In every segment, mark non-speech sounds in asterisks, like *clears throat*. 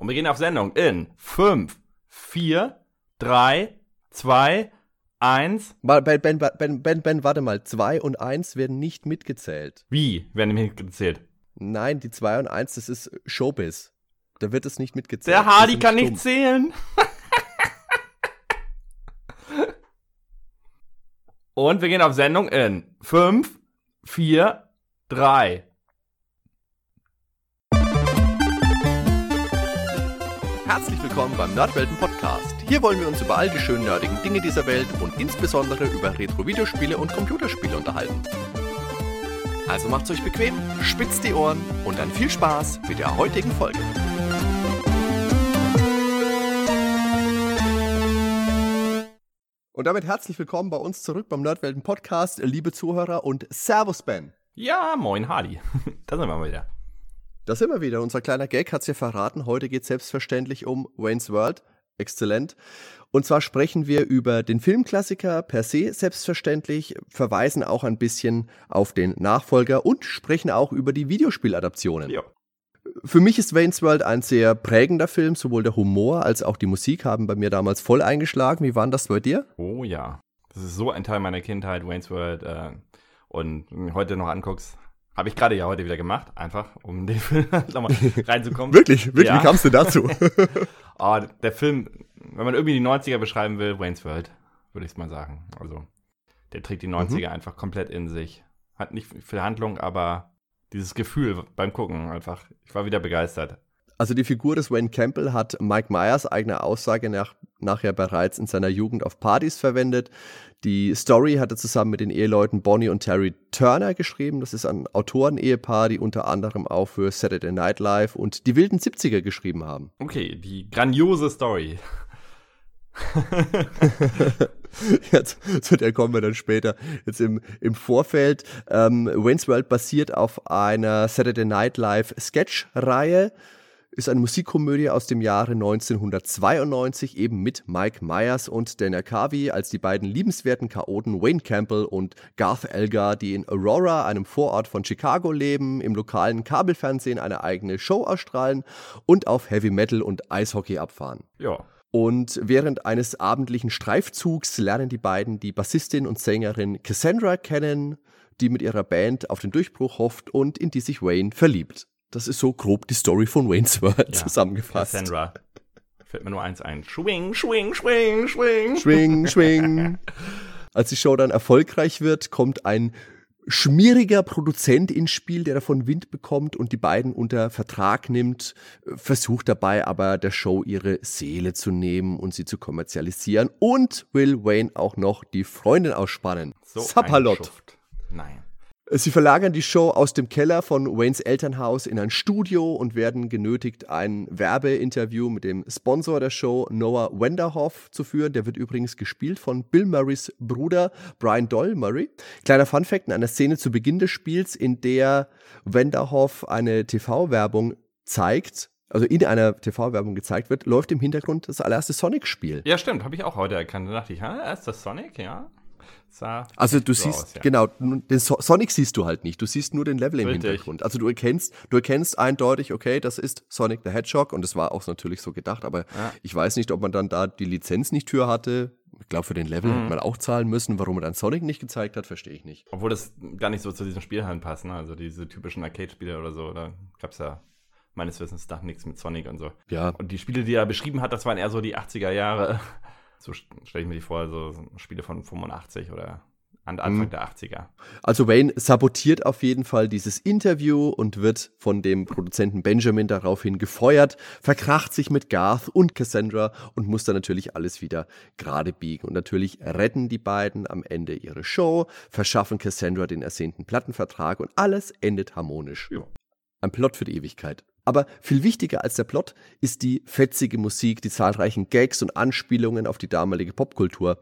Und wir gehen auf Sendung in 5, 4, 3, 2, 1. Ben, ben, ben, ben, ben, warte mal. 2 und 1 werden nicht mitgezählt. Wie werden mitgezählt? Nein, die 2 und 1, das ist Showbiz. Da wird es nicht mitgezählt. Der Hardy kann stumm. nicht zählen. *laughs* und wir gehen auf Sendung in 5, 4, 3, Herzlich willkommen beim Nerdwelten Podcast. Hier wollen wir uns über all die schönen nerdigen Dinge dieser Welt und insbesondere über Retro-Videospiele und Computerspiele unterhalten. Also macht's euch bequem, spitzt die Ohren und dann viel Spaß mit der heutigen Folge. Und damit herzlich willkommen bei uns zurück beim Nerdwelten Podcast, liebe Zuhörer und Servus Ben. Ja, moin Hardy. *laughs* da sind wir mal wieder. Da sind wir wieder. Unser kleiner Gag hat es ja verraten. Heute geht es selbstverständlich um Wayne's World. Exzellent. Und zwar sprechen wir über den Filmklassiker per se selbstverständlich, verweisen auch ein bisschen auf den Nachfolger und sprechen auch über die Videospieladaptionen. Ja. Für mich ist Wayne's World ein sehr prägender Film. Sowohl der Humor als auch die Musik haben bei mir damals voll eingeschlagen. Wie war das bei dir? Oh ja. Das ist so ein Teil meiner Kindheit, Wayne's World. Äh, und heute noch anguckst, habe ich gerade ja heute wieder gemacht, einfach, um den *laughs* Film nochmal *laughs* reinzukommen. wirklich? Wirklich? Ja. Wie kamst du dazu? oh, *laughs* der Film, wenn man irgendwie die 90er beschreiben will, Wayne's World, würde ich es mal sagen. Also, der trägt die 90er mhm. einfach komplett in sich. Hat nicht viel Handlung, aber dieses Gefühl beim Gucken einfach. Ich war wieder begeistert. Also die Figur des Wayne Campbell hat Mike Myers eigener Aussage nach, nachher bereits in seiner Jugend auf Partys verwendet. Die Story hat er zusammen mit den Eheleuten Bonnie und Terry Turner geschrieben. Das ist ein Autoren-Ehepaar, die unter anderem auch für Saturday Night Live und die wilden 70er geschrieben haben. Okay, die grandiose Story. *laughs* Jetzt, zu der kommen wir dann später. Jetzt im, im Vorfeld. Ähm, Wayne's World basiert auf einer Saturday Night Live Sketch-Reihe ist eine Musikkomödie aus dem Jahre 1992, eben mit Mike Myers und Dana Carvey als die beiden liebenswerten Chaoten Wayne Campbell und Garth Elgar, die in Aurora, einem Vorort von Chicago leben, im lokalen Kabelfernsehen eine eigene Show ausstrahlen und auf Heavy Metal und Eishockey abfahren. Ja. Und während eines abendlichen Streifzugs lernen die beiden die Bassistin und Sängerin Cassandra kennen, die mit ihrer Band auf den Durchbruch hofft und in die sich Wayne verliebt. Das ist so grob die Story von Wayne's World ja, zusammengefasst. Cassandra. Fällt mir nur eins ein. Schwing, schwing, schwing, schwing. Schwing, schwing. Als die Show dann erfolgreich wird, kommt ein schmieriger Produzent ins Spiel, der davon Wind bekommt und die beiden unter Vertrag nimmt, versucht dabei aber der Show ihre Seele zu nehmen und sie zu kommerzialisieren und will Wayne auch noch die Freundin ausspannen. So Sapperlot. Nein. Sie verlagern die Show aus dem Keller von Waynes Elternhaus in ein Studio und werden genötigt, ein Werbeinterview mit dem Sponsor der Show, Noah Wenderhoff, zu führen. Der wird übrigens gespielt von Bill Murrays Bruder Brian Doyle Murray. Kleiner Funfact, in einer Szene zu Beginn des Spiels, in der Wenderhoff eine TV-Werbung zeigt, also in einer TV-Werbung gezeigt wird, läuft im Hintergrund das allererste Sonic-Spiel. Ja, stimmt, habe ich auch heute erkannt. Da dachte ich, ha, ist das Sonic? Ja. Sah also du so siehst, aus, ja. genau, den Sonic siehst du halt nicht, du siehst nur den Level im Richtig. Hintergrund. Also du erkennst, du erkennst eindeutig, okay, das ist Sonic the Hedgehog und das war auch natürlich so gedacht, aber ja. ich weiß nicht, ob man dann da die Lizenz nicht für hatte. Ich glaube, für den Level mhm. hätte man auch zahlen müssen. Warum man dann Sonic nicht gezeigt hat, verstehe ich nicht. Obwohl das gar nicht so zu diesem Spiel passt, ne? Also diese typischen Arcade-Spiele oder so, da gab es ja meines Wissens nach nichts mit Sonic und so. Ja. Und die Spiele, die er beschrieben hat, das waren eher so die 80er Jahre. So stelle ich mir die vor, so Spiele von 85 oder Anfang mhm. der 80er. Also Wayne sabotiert auf jeden Fall dieses Interview und wird von dem Produzenten Benjamin daraufhin gefeuert, verkracht sich mit Garth und Cassandra und muss dann natürlich alles wieder gerade biegen. Und natürlich retten die beiden am Ende ihre Show, verschaffen Cassandra den ersehnten Plattenvertrag und alles endet harmonisch. Ja. Ein Plot für die Ewigkeit. Aber viel wichtiger als der Plot ist die fetzige Musik, die zahlreichen Gags und Anspielungen auf die damalige Popkultur.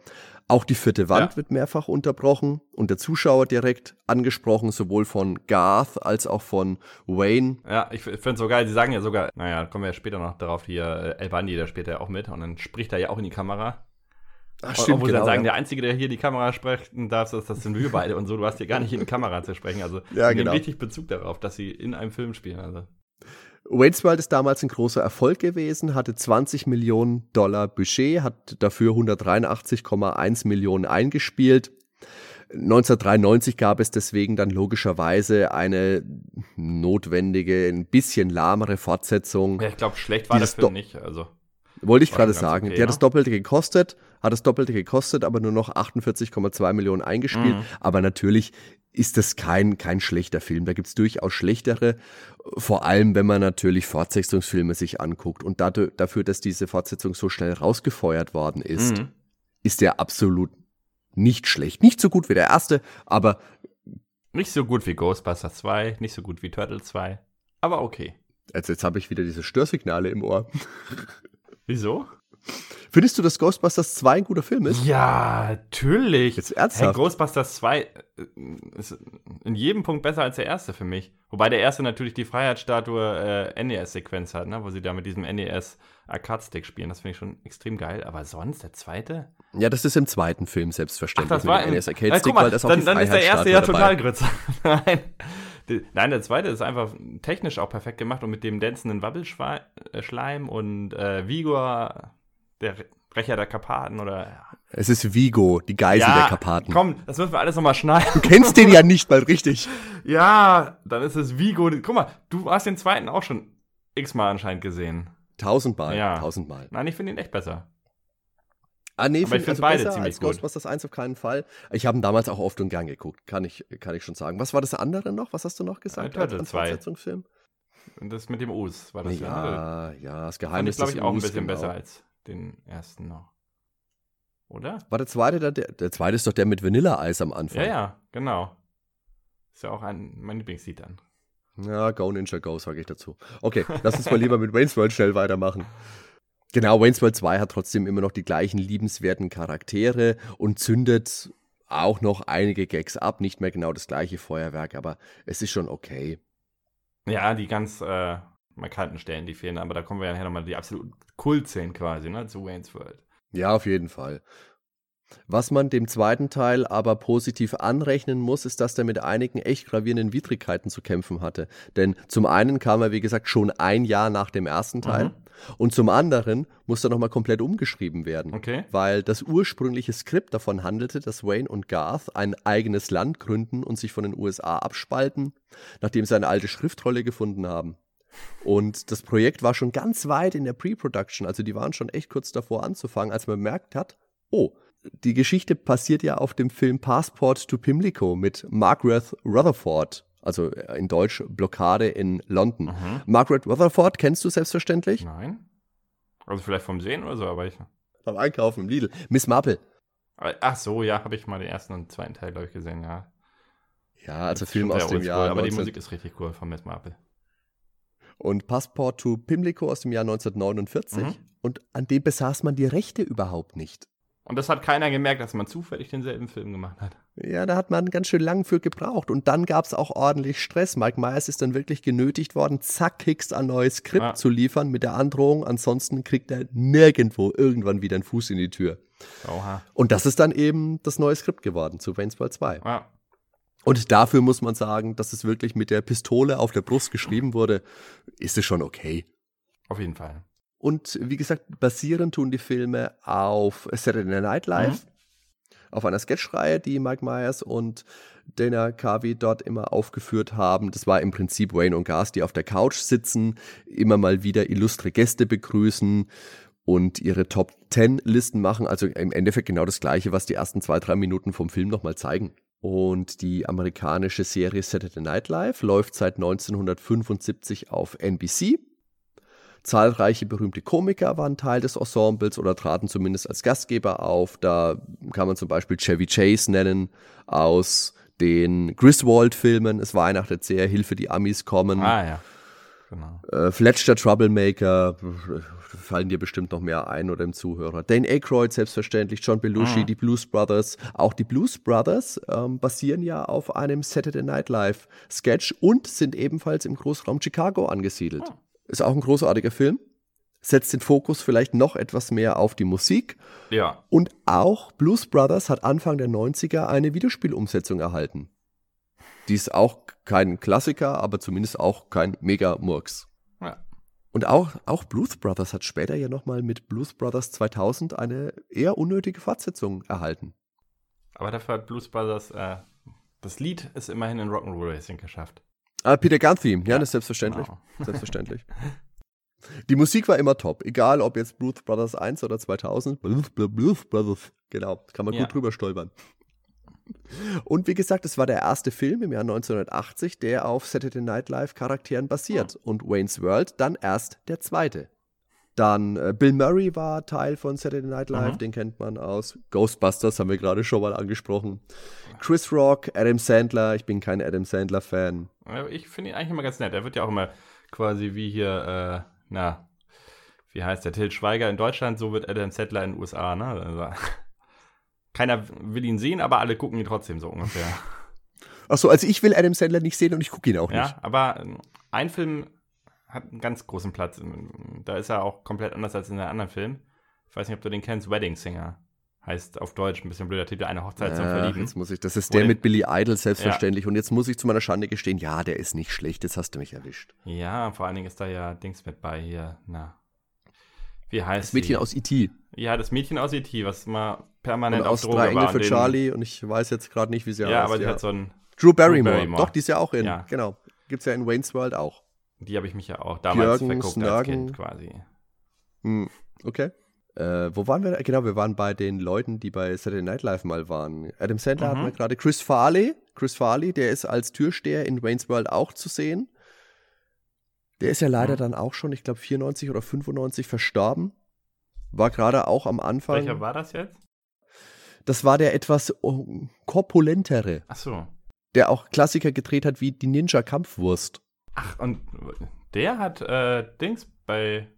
Auch die vierte Wand ja. wird mehrfach unterbrochen und der Zuschauer direkt angesprochen, sowohl von Garth als auch von Wayne. Ja, ich finde es so geil. Sie sagen ja sogar, naja, kommen wir ja später noch darauf, hier äh, El Bandi, der spielt ja auch mit und dann spricht er ja auch in die Kamera. Ach, stimmt, Obwohl genau, dann sagen, ja. der Einzige, der hier die Kamera sprechen darf, das, das sind wir beide und so. Du hast hier gar nicht in die Kamera zu sprechen. Also ja, genau. richtig Bezug darauf, dass sie in einem Film spielen. Also. Wayne's World ist damals ein großer Erfolg gewesen, hatte 20 Millionen Dollar Budget, hat dafür 183,1 Millionen eingespielt. 1993 gab es deswegen dann logischerweise eine notwendige, ein bisschen lahmere Fortsetzung. Ja, ich glaube, schlecht war der Film nicht. Also. Wollte ich gerade sagen. Okay, der hat das Doppelte gekostet, hat das Doppelte gekostet, aber nur noch 48,2 Millionen eingespielt. Mhm. Aber natürlich ist das kein, kein schlechter Film. Da gibt es durchaus schlechtere, vor allem wenn man natürlich Fortsetzungsfilme sich anguckt. Und dafür, dafür dass diese Fortsetzung so schnell rausgefeuert worden ist, mhm. ist der absolut nicht schlecht. Nicht so gut wie der erste, aber. Nicht so gut wie Ghostbusters 2, nicht so gut wie Turtle 2, aber okay. Also jetzt habe ich wieder diese Störsignale im Ohr. Wieso? Findest du, dass Ghostbusters 2 ein guter Film ist? Ja, natürlich. Jetzt ernsthaft? Hey, Ghostbusters 2 äh, ist in jedem Punkt besser als der erste für mich. Wobei der erste natürlich die Freiheitsstatue äh, NES-Sequenz hat, ne? wo sie da mit diesem NES Arcade-Stick spielen. Das finde ich schon extrem geil. Aber sonst, der zweite? Ja, das ist im zweiten Film selbstverständlich. Ach, das war im NES Arcade-Stick, weil das auch dann, die dann ist der erste ja total grütze. *laughs* Nein. Nein, der zweite ist einfach technisch auch perfekt gemacht und mit dem dänzenden Wabbelschleim und äh, Vigor der Brecher der Karpaten oder. Es ist Vigo, die Geisel ja, der Karpaten. Komm, das müssen wir alles nochmal schneiden. Du kennst den ja nicht mal richtig. *laughs* ja, dann ist es Vigo. Guck mal, du hast den zweiten auch schon x-mal anscheinend gesehen. Tausendmal. Ja. Tausendmal. Nein, ich finde ihn echt besser. Ah, nee, Aber ich finde also beide ziemlich als gut. Ghostbusters 1 auf keinen Fall. Ich habe ihn damals auch oft und gern geguckt, kann ich, kann ich schon sagen. Was war das andere noch? Was hast du noch gesagt? Äh, Turtle 2. Das mit dem Us war das ja. Ja, ja, das Geheimnis Fand ich, glaube ich, auch ein bisschen genau. besser als den ersten noch. Oder? War der zweite der, der zweite ist doch der mit Vanilleeis am Anfang. Ja, ja, genau. Ist ja auch ein, mein Lieblingslied dann. Ja, Go Ninja Go, sage ich dazu. Okay, lass uns mal lieber mit Wayne's World schnell weitermachen. Genau, Wayne's World 2 hat trotzdem immer noch die gleichen liebenswerten Charaktere und zündet auch noch einige Gags ab. Nicht mehr genau das gleiche Feuerwerk, aber es ist schon okay. Ja, die ganz äh, markanten Stellen, die fehlen, aber da kommen wir ja nachher nochmal die absoluten Kultszenen quasi, ne, zu Wayne's World. Ja, auf jeden Fall. Was man dem zweiten Teil aber positiv anrechnen muss, ist, dass der mit einigen echt gravierenden Widrigkeiten zu kämpfen hatte. Denn zum einen kam er, wie gesagt, schon ein Jahr nach dem ersten Teil. Mhm. Und zum anderen musste er nochmal komplett umgeschrieben werden. Okay. Weil das ursprüngliche Skript davon handelte, dass Wayne und Garth ein eigenes Land gründen und sich von den USA abspalten, nachdem sie eine alte Schriftrolle gefunden haben. Und das Projekt war schon ganz weit in der Pre-Production, also die waren schon echt kurz davor anzufangen, als man bemerkt hat, oh, die Geschichte passiert ja auf dem Film Passport to Pimlico mit Margaret Rutherford, also in Deutsch Blockade in London. Mhm. Margaret Rutherford kennst du selbstverständlich? Nein. Also vielleicht vom Sehen oder so, aber ich. Beim Einkaufen im Lidl. Miss Marple. Ach so, ja, habe ich mal den ersten und zweiten Teil, glaube ich, gesehen, ja. Ja, also Film aus dem Jahr. aber 19... die Musik ist richtig cool von Miss Marple und Passport to Pimlico aus dem Jahr 1949. Mhm. Und an dem besaß man die Rechte überhaupt nicht. Und das hat keiner gemerkt, dass man zufällig denselben Film gemacht hat. Ja, da hat man ganz schön lang für gebraucht. Und dann gab es auch ordentlich Stress. Mike Myers ist dann wirklich genötigt worden, zack, Hicks ein neues Skript ja. zu liefern mit der Androhung. Ansonsten kriegt er nirgendwo irgendwann wieder einen Fuß in die Tür. Oha. Und das ist dann eben das neue Skript geworden zu Wayne's World 2. Ja. Und dafür muss man sagen, dass es wirklich mit der Pistole auf der Brust geschrieben wurde, ist es schon okay. Auf jeden Fall. Und wie gesagt, basieren tun die Filme auf Saturday Night Live, mhm. auf einer Sketchreihe, die Mike Myers und Dana Carvey dort immer aufgeführt haben. Das war im Prinzip Wayne und Gas, die auf der Couch sitzen, immer mal wieder illustre Gäste begrüßen und ihre Top Ten Listen machen. Also im Endeffekt genau das Gleiche, was die ersten zwei, drei Minuten vom Film nochmal zeigen. Und die amerikanische Serie Saturday Night Live läuft seit 1975 auf NBC. Zahlreiche berühmte Komiker waren Teil des Ensembles oder traten zumindest als Gastgeber auf. Da kann man zum Beispiel Chevy Chase nennen aus den Griswold-Filmen. Es war Weihnachten sehr, Hilfe, die Amis kommen. Ah, ja. Genau. Äh, Fletcher Troublemaker, fallen dir bestimmt noch mehr ein oder im Zuhörer. Dane Aykroyd selbstverständlich, John Belushi, mhm. die Blues Brothers. Auch die Blues Brothers ähm, basieren ja auf einem Saturday Night Live Sketch und sind ebenfalls im Großraum Chicago angesiedelt. Mhm. Ist auch ein großartiger Film. Setzt den Fokus vielleicht noch etwas mehr auf die Musik. Ja. Und auch Blues Brothers hat Anfang der 90er eine Videospielumsetzung erhalten. Die ist auch kein Klassiker, aber zumindest auch kein Mega-Murks. Ja. Und auch, auch Blues Brothers hat später ja nochmal mit Blues Brothers 2000 eine eher unnötige Fortsetzung erhalten. Aber dafür hat Blues Brothers, äh, das Lied ist immerhin in Rock'n'Roll Racing geschafft. Ah, Peter Gunn-Theme, ja, das ist selbstverständlich. Genau. *laughs* Selbstverständlich. Die Musik war immer top, egal ob jetzt Blues Brothers 1 oder 2000. Blues, Blues, Blues Brothers, genau, kann man Ja. gut drüber stolpern. Und wie gesagt, es war der erste Film im Jahr 1980, der auf Saturday Night Live Charakteren basiert. Und Wayne's World dann erst der zweite. Dann äh, Bill Murray war Teil von Saturday Night Live, Mhm. den kennt man aus Ghostbusters, haben wir gerade schon mal angesprochen. Chris Rock, Adam Sandler, ich bin kein Adam Sandler-Fan. Ich finde ihn eigentlich immer ganz nett. Er wird ja auch immer quasi wie hier, äh, na, wie heißt der, Till Schweiger in Deutschland, so wird Adam Settler in den USA, ne? Keiner will ihn sehen, aber alle gucken ihn trotzdem so ungefähr. *laughs* Achso, also ich will Adam Sandler nicht sehen und ich gucke ihn auch nicht. ja, aber ähm, ein Film hat einen ganz großen Platz. Da ist er auch komplett anders als in den anderen Filmen. Ich weiß nicht, ob du den kennst, Wedding Singer. Heißt auf Deutsch ein bisschen blöder Titel, eine Hochzeit zum Ach, Verlieben. jetzt muss ich, das ist Wo der den- mit Billy Idol selbstverständlich. Und jetzt muss ich zu meiner Schande gestehen, ja, der ist nicht schlecht, das hast du mich erwischt. Ja, vor allen Dingen ist da ja Dings mit bei hier. Na. Wie heißt Das Mädchen sie? aus E.T. Ja, das Mädchen aus E.T., was mal permanent und auf aus Droge Drei Engel war. für den- Charlie und ich weiß jetzt gerade nicht, wie sie Ja, heißt. aber die hat so ein, Drew Barrymore. Barrymore. Doch, die ist ja auch in. Ja. Genau. Gibt's ja in Wayne's World auch. die habe ich mich ja auch damals Jürgen verguckt Snarken. als Kind quasi. Hm, okay. Äh, wo waren wir? da? Genau, wir waren bei den Leuten, die bei Saturday Night Live mal waren. Adam Sandler Mhm. hatten wir gerade. Chris Farley. Chris Farley, der ist als Türsteher in Wayne's World auch zu sehen. Der ist ja leider Mhm. dann auch schon, ich glaube, 94 oder 95 verstorben. War gerade auch am Anfang. Welcher war das jetzt? Das war der etwas oh, korpulentere, Ach so. der auch Klassiker gedreht hat wie die Ninja-Kampfwurst. Ach, und der hat äh, Dings bei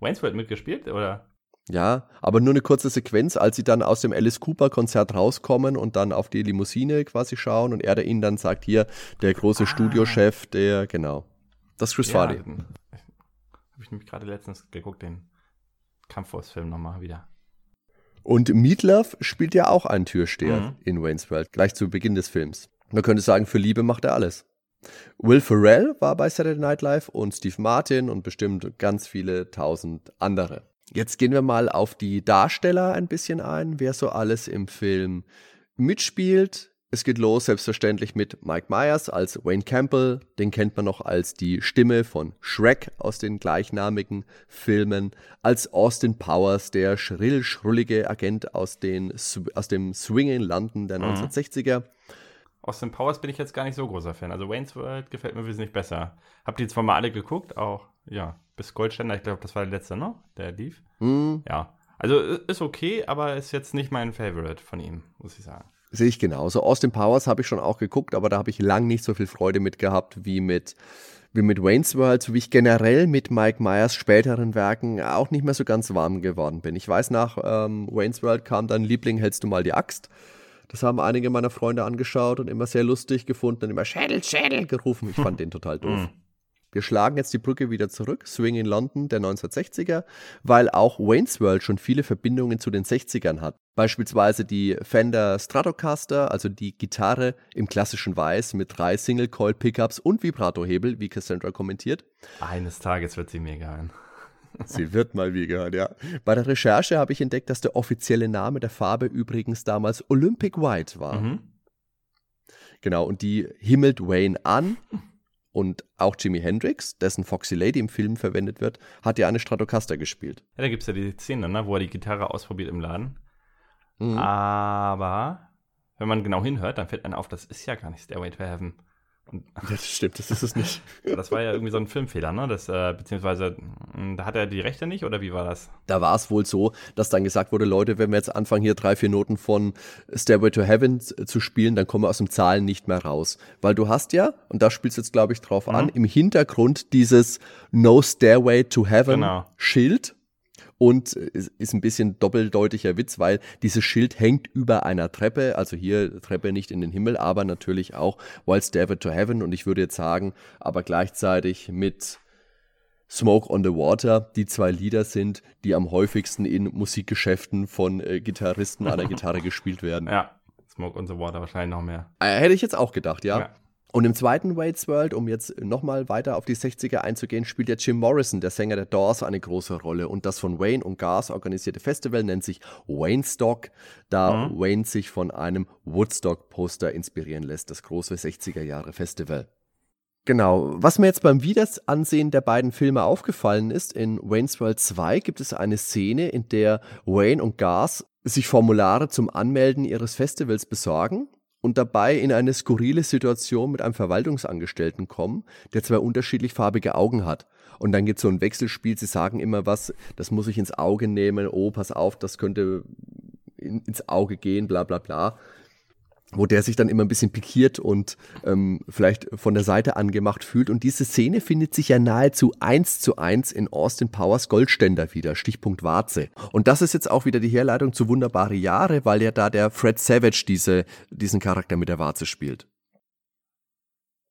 Wayne's World mitgespielt, oder? Ja, aber nur eine kurze Sequenz, als sie dann aus dem Alice Cooper Konzert rauskommen und dann auf die Limousine quasi schauen und er ihnen dann sagt, hier, der große Ah. Studiochef, der, genau. Das ist Chris Farley. Habe ich nämlich gerade letztens geguckt, den Kampfwurstfilm nochmal wieder. Und Meatloaf spielt ja auch einen Türsteher Mhm. in Wayne's World, gleich zu Beginn des Films. Man könnte sagen, für Liebe macht er alles. Will Ferrell war bei Saturday Night Live und Steve Martin und bestimmt ganz viele tausend andere. Jetzt gehen wir mal auf die Darsteller ein bisschen ein, wer so alles im Film mitspielt. Es geht los selbstverständlich mit Mike Myers als Wayne Campbell. Den kennt man noch als die Stimme von Shrek aus den gleichnamigen Filmen. Als Austin Powers, der schrill-schrullige Agent aus, den, aus dem swinging Landen der Mhm. 1960er. Austin Powers bin ich jetzt gar nicht so großer Fan. Also Wayne's World gefällt mir wesentlich besser. Habt ihr zwar mal alle geguckt, auch, ja, bis Goldständer, ich glaube, das war der letzte, ne? Der lief. Hm, Ja. Also ist okay, aber ist jetzt nicht mein Favorite von ihm, muss ich sagen. Sehe ich genauso. Austin Powers habe ich schon auch geguckt, aber da habe ich lang nicht so viel Freude mit gehabt wie mit, wie mit Wayne's World, so wie ich generell mit Mike Myers späteren Werken auch nicht mehr so ganz warm geworden bin. Ich weiß, nach ähm, Wayne's World kam dann Liebling, hältst du mal die Axt. Das haben einige meiner Freunde angeschaut und immer sehr lustig gefunden und immer Schädel, Schädel gerufen. Ich fand den total doof. Wir schlagen jetzt die Brücke wieder zurück, Swing in London der 1960er, weil auch Wayne's World schon viele Verbindungen zu den 60ern hat. Beispielsweise die Fender Stratocaster, also die Gitarre im klassischen Weiß mit drei Single-Coil-Pickups und Vibratohebel, wie Cassandra kommentiert. Eines Tages wird sie mir gehören. *laughs* Sie wird mal wie gehört, ja. Bei der Recherche habe ich entdeckt, dass der offizielle Name der Farbe übrigens damals Olympic White war. Mhm. Genau, und die himmelt Wayne an. Und auch Jimi Hendrix, dessen Foxy Lady im Film verwendet wird, hat ja eine Stratocaster gespielt. Ja, da gibt es ja die Szene, ne, wo er die Gitarre ausprobiert im Laden. Mhm. Aber wenn man genau hinhört, dann fällt einem auf, das ist ja gar nicht Stairway to Heaven. Das stimmt, das ist es nicht. *laughs* das war ja irgendwie so ein Filmfehler, ne? Das, äh, beziehungsweise, mh, da hat er die Rechte nicht, oder wie war das? Da war es wohl so, dass dann gesagt wurde, Leute, wenn wir jetzt anfangen, hier drei, vier Noten von Stairway to Heaven z- zu spielen, dann kommen wir aus dem Zahlen nicht mehr raus. Weil du hast ja, und da spielst du jetzt, glaube ich, drauf Mhm. an, im Hintergrund dieses No Stairway to Heaven Genau. Schild. Und es ist ein bisschen doppeldeutiger Witz, weil dieses Schild hängt über einer Treppe, also hier Treppe nicht in den Himmel, aber natürlich auch While Stairway to Heaven. Und ich würde jetzt sagen, aber gleichzeitig mit Smoke on the Water die zwei Lieder sind, die am häufigsten in Musikgeschäften von äh, Gitarristen an der Gitarre *laughs* gespielt werden. Ja, Smoke on the Water wahrscheinlich noch mehr. Äh, hätte ich jetzt auch gedacht, ja. Ja. Und im zweiten Wade's World, um jetzt nochmal weiter auf die 60er einzugehen, spielt ja Jim Morrison, der Sänger der Doors, eine große Rolle. Und das von Wayne und Garth organisierte Festival nennt sich Wayne Stock, da mhm. Wayne sich von einem Woodstock-Poster inspirieren lässt, das große 60er Jahre Festival. Genau. Was mir jetzt beim Wiederansehen der beiden Filme aufgefallen ist, in Wayne's World 2 gibt es eine Szene, in der Wayne und Garth sich Formulare zum Anmelden ihres Festivals besorgen und dabei in eine skurrile Situation mit einem Verwaltungsangestellten kommen, der zwei unterschiedlich farbige Augen hat. Und dann geht so ein Wechselspiel, sie sagen immer was, das muss ich ins Auge nehmen, oh, pass auf, das könnte in, ins Auge gehen, bla bla bla wo der sich dann immer ein bisschen pikiert und ähm, vielleicht von der Seite angemacht fühlt. Und diese Szene findet sich ja nahezu eins zu eins in Austin Powers Goldständer wieder, Stichpunkt Warze. Und das ist jetzt auch wieder die Herleitung zu Wunderbare Jahre, weil ja da der Fred Savage diese, diesen Charakter mit der Warze spielt.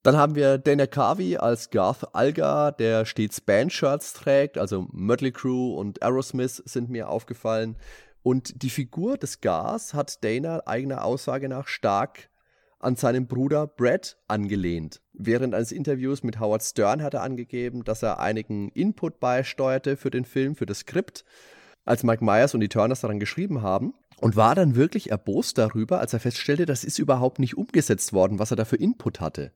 Dann haben wir Dana Carvey als Garth Alga, der stets Bandshirts trägt, also Mötley Crew und Aerosmith sind mir aufgefallen. Und die Figur des Gas hat Dana eigener Aussage nach stark an seinen Bruder Brad angelehnt. Während eines Interviews mit Howard Stern hat er angegeben, dass er einigen Input beisteuerte für den Film, für das Skript, als Mike Myers und die Turners daran geschrieben haben. Und war dann wirklich erbost darüber, als er feststellte, das ist überhaupt nicht umgesetzt worden, was er da für Input hatte.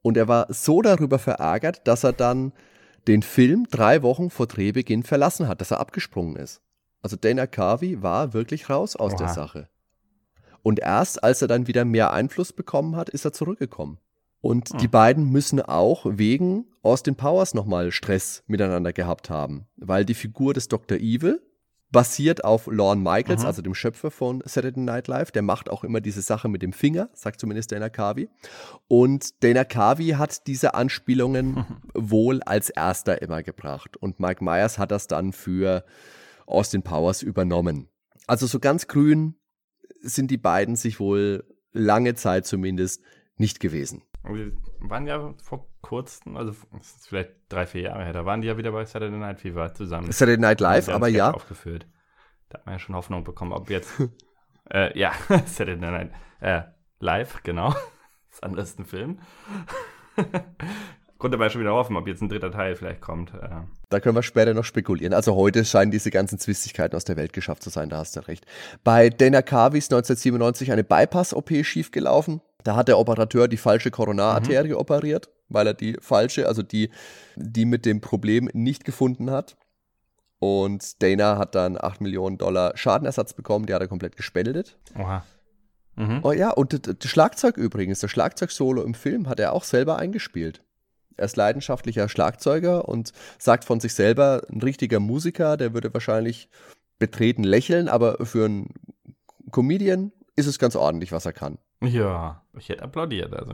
Und er war so darüber verärgert, dass er dann den Film drei Wochen vor Drehbeginn verlassen hat, dass er abgesprungen ist. Also Dana Carvey war wirklich raus aus Oha. der Sache. Und erst als er dann wieder mehr Einfluss bekommen hat, ist er zurückgekommen. Und hm. die beiden müssen auch wegen Austin Powers nochmal Stress miteinander gehabt haben, weil die Figur des Dr. Evil basiert auf Lorne Michaels, mhm. also dem Schöpfer von Saturday Night Live. Der macht auch immer diese Sache mit dem Finger, sagt zumindest Dana Carvey. Und Dana Carvey hat diese Anspielungen mhm. *laughs* wohl als erster immer gebracht. Und Mike Myers hat das dann für Austin Powers übernommen. Also so ganz grün sind die beiden sich wohl lange Zeit zumindest nicht gewesen. Wir waren ja vor kurzem, also vielleicht drei, vier Jahre her, da waren die ja wieder bei Saturday Night Fever zusammen. Saturday Night Live, aber ja. Aufgeführt. Da hat man ja schon Hoffnung bekommen, ob jetzt, *laughs* äh, ja, *laughs* Saturday Night äh, Live, genau. *laughs* Das andere ist ein Film konnte man ja schon wieder hoffen, ob jetzt ein dritter Teil vielleicht kommt. Äh. Da können wir später noch spekulieren. Also heute scheinen diese ganzen Zwistigkeiten aus der Welt geschafft zu sein, da hast du recht. Bei Dana Carvey ist 1997 eine Bypass-OP schiefgelaufen. Da hat der Operateur die falsche Koronararterie mhm. operiert, weil er die falsche, also die, die mit dem Problem nicht gefunden hat. Und Dana hat dann 8 Millionen Dollar Schadenersatz bekommen, die hat er komplett gespendet. Oha. Mhm. Oh ja, und das Schlagzeug übrigens, das Schlagzeug-Solo im Film hat er auch selber eingespielt. Er ist leidenschaftlicher Schlagzeuger und sagt von sich selber, ein richtiger Musiker, der würde wahrscheinlich betreten lächeln, aber für einen Comedian ist es ganz ordentlich, was er kann. Ja, ich hätte applaudiert. Also.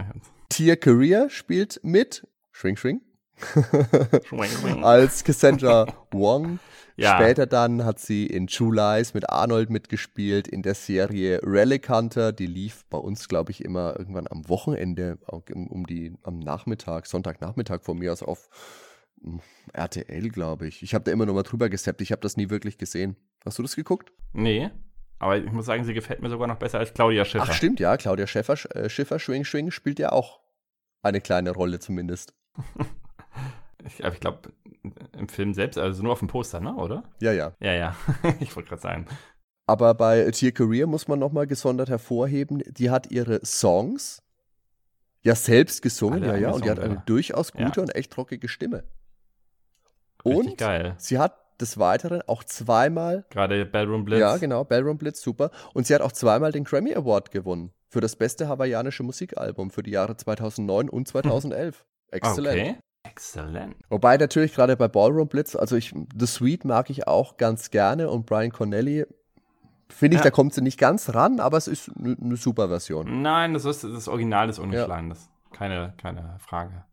Tia Career spielt mit Schwing Schwing. Als Cassandra *laughs* Wong. Ja. Später dann hat sie in True Lies mit Arnold mitgespielt, in der Serie Relic Hunter, die lief bei uns, glaube ich, immer irgendwann am Wochenende, um, um die, am Nachmittag, Sonntagnachmittag von mir aus auf hm, RTL, glaube ich. Ich habe da immer noch mal drüber gesappt, ich habe das nie wirklich gesehen. Hast du das geguckt? Nee. Aber ich muss sagen, sie gefällt mir sogar noch besser als Claudia Schiffer. Ach stimmt, ja, Claudia Schiffer, äh, Schiffer Schwing Schwing spielt ja auch eine kleine Rolle zumindest. *laughs* ich, ich glaube, im Film selbst, also nur auf dem Poster, ne, oder? Ja, ja. Ja, ja. *laughs* ich wollte gerade sagen. Aber bei Tia Career muss man nochmal gesondert hervorheben, die hat ihre Songs ja selbst gesungen, Alle ja, ja, und die hat eine durchaus gute ja. und echt rockige Stimme. Richtig und geil. sie hat des Weiteren auch zweimal. Gerade Bellroom Blitz. Ja, genau, Bellroom Blitz, super. Und sie hat auch zweimal den Grammy Award gewonnen für das beste hawaiianische Musikalbum für die Jahre 2009 und 2011. Hm. Exzellent. Okay. Exzellent. Wobei natürlich gerade bei Ballroom Blitz, also ich, The Sweet mag ich auch ganz gerne und Brian Cornelli finde ich, ja. da kommt sie nicht ganz ran, aber es ist eine super Version. Nein, das ist das Original ist ungeschlagen, ja. das keine, keine Frage.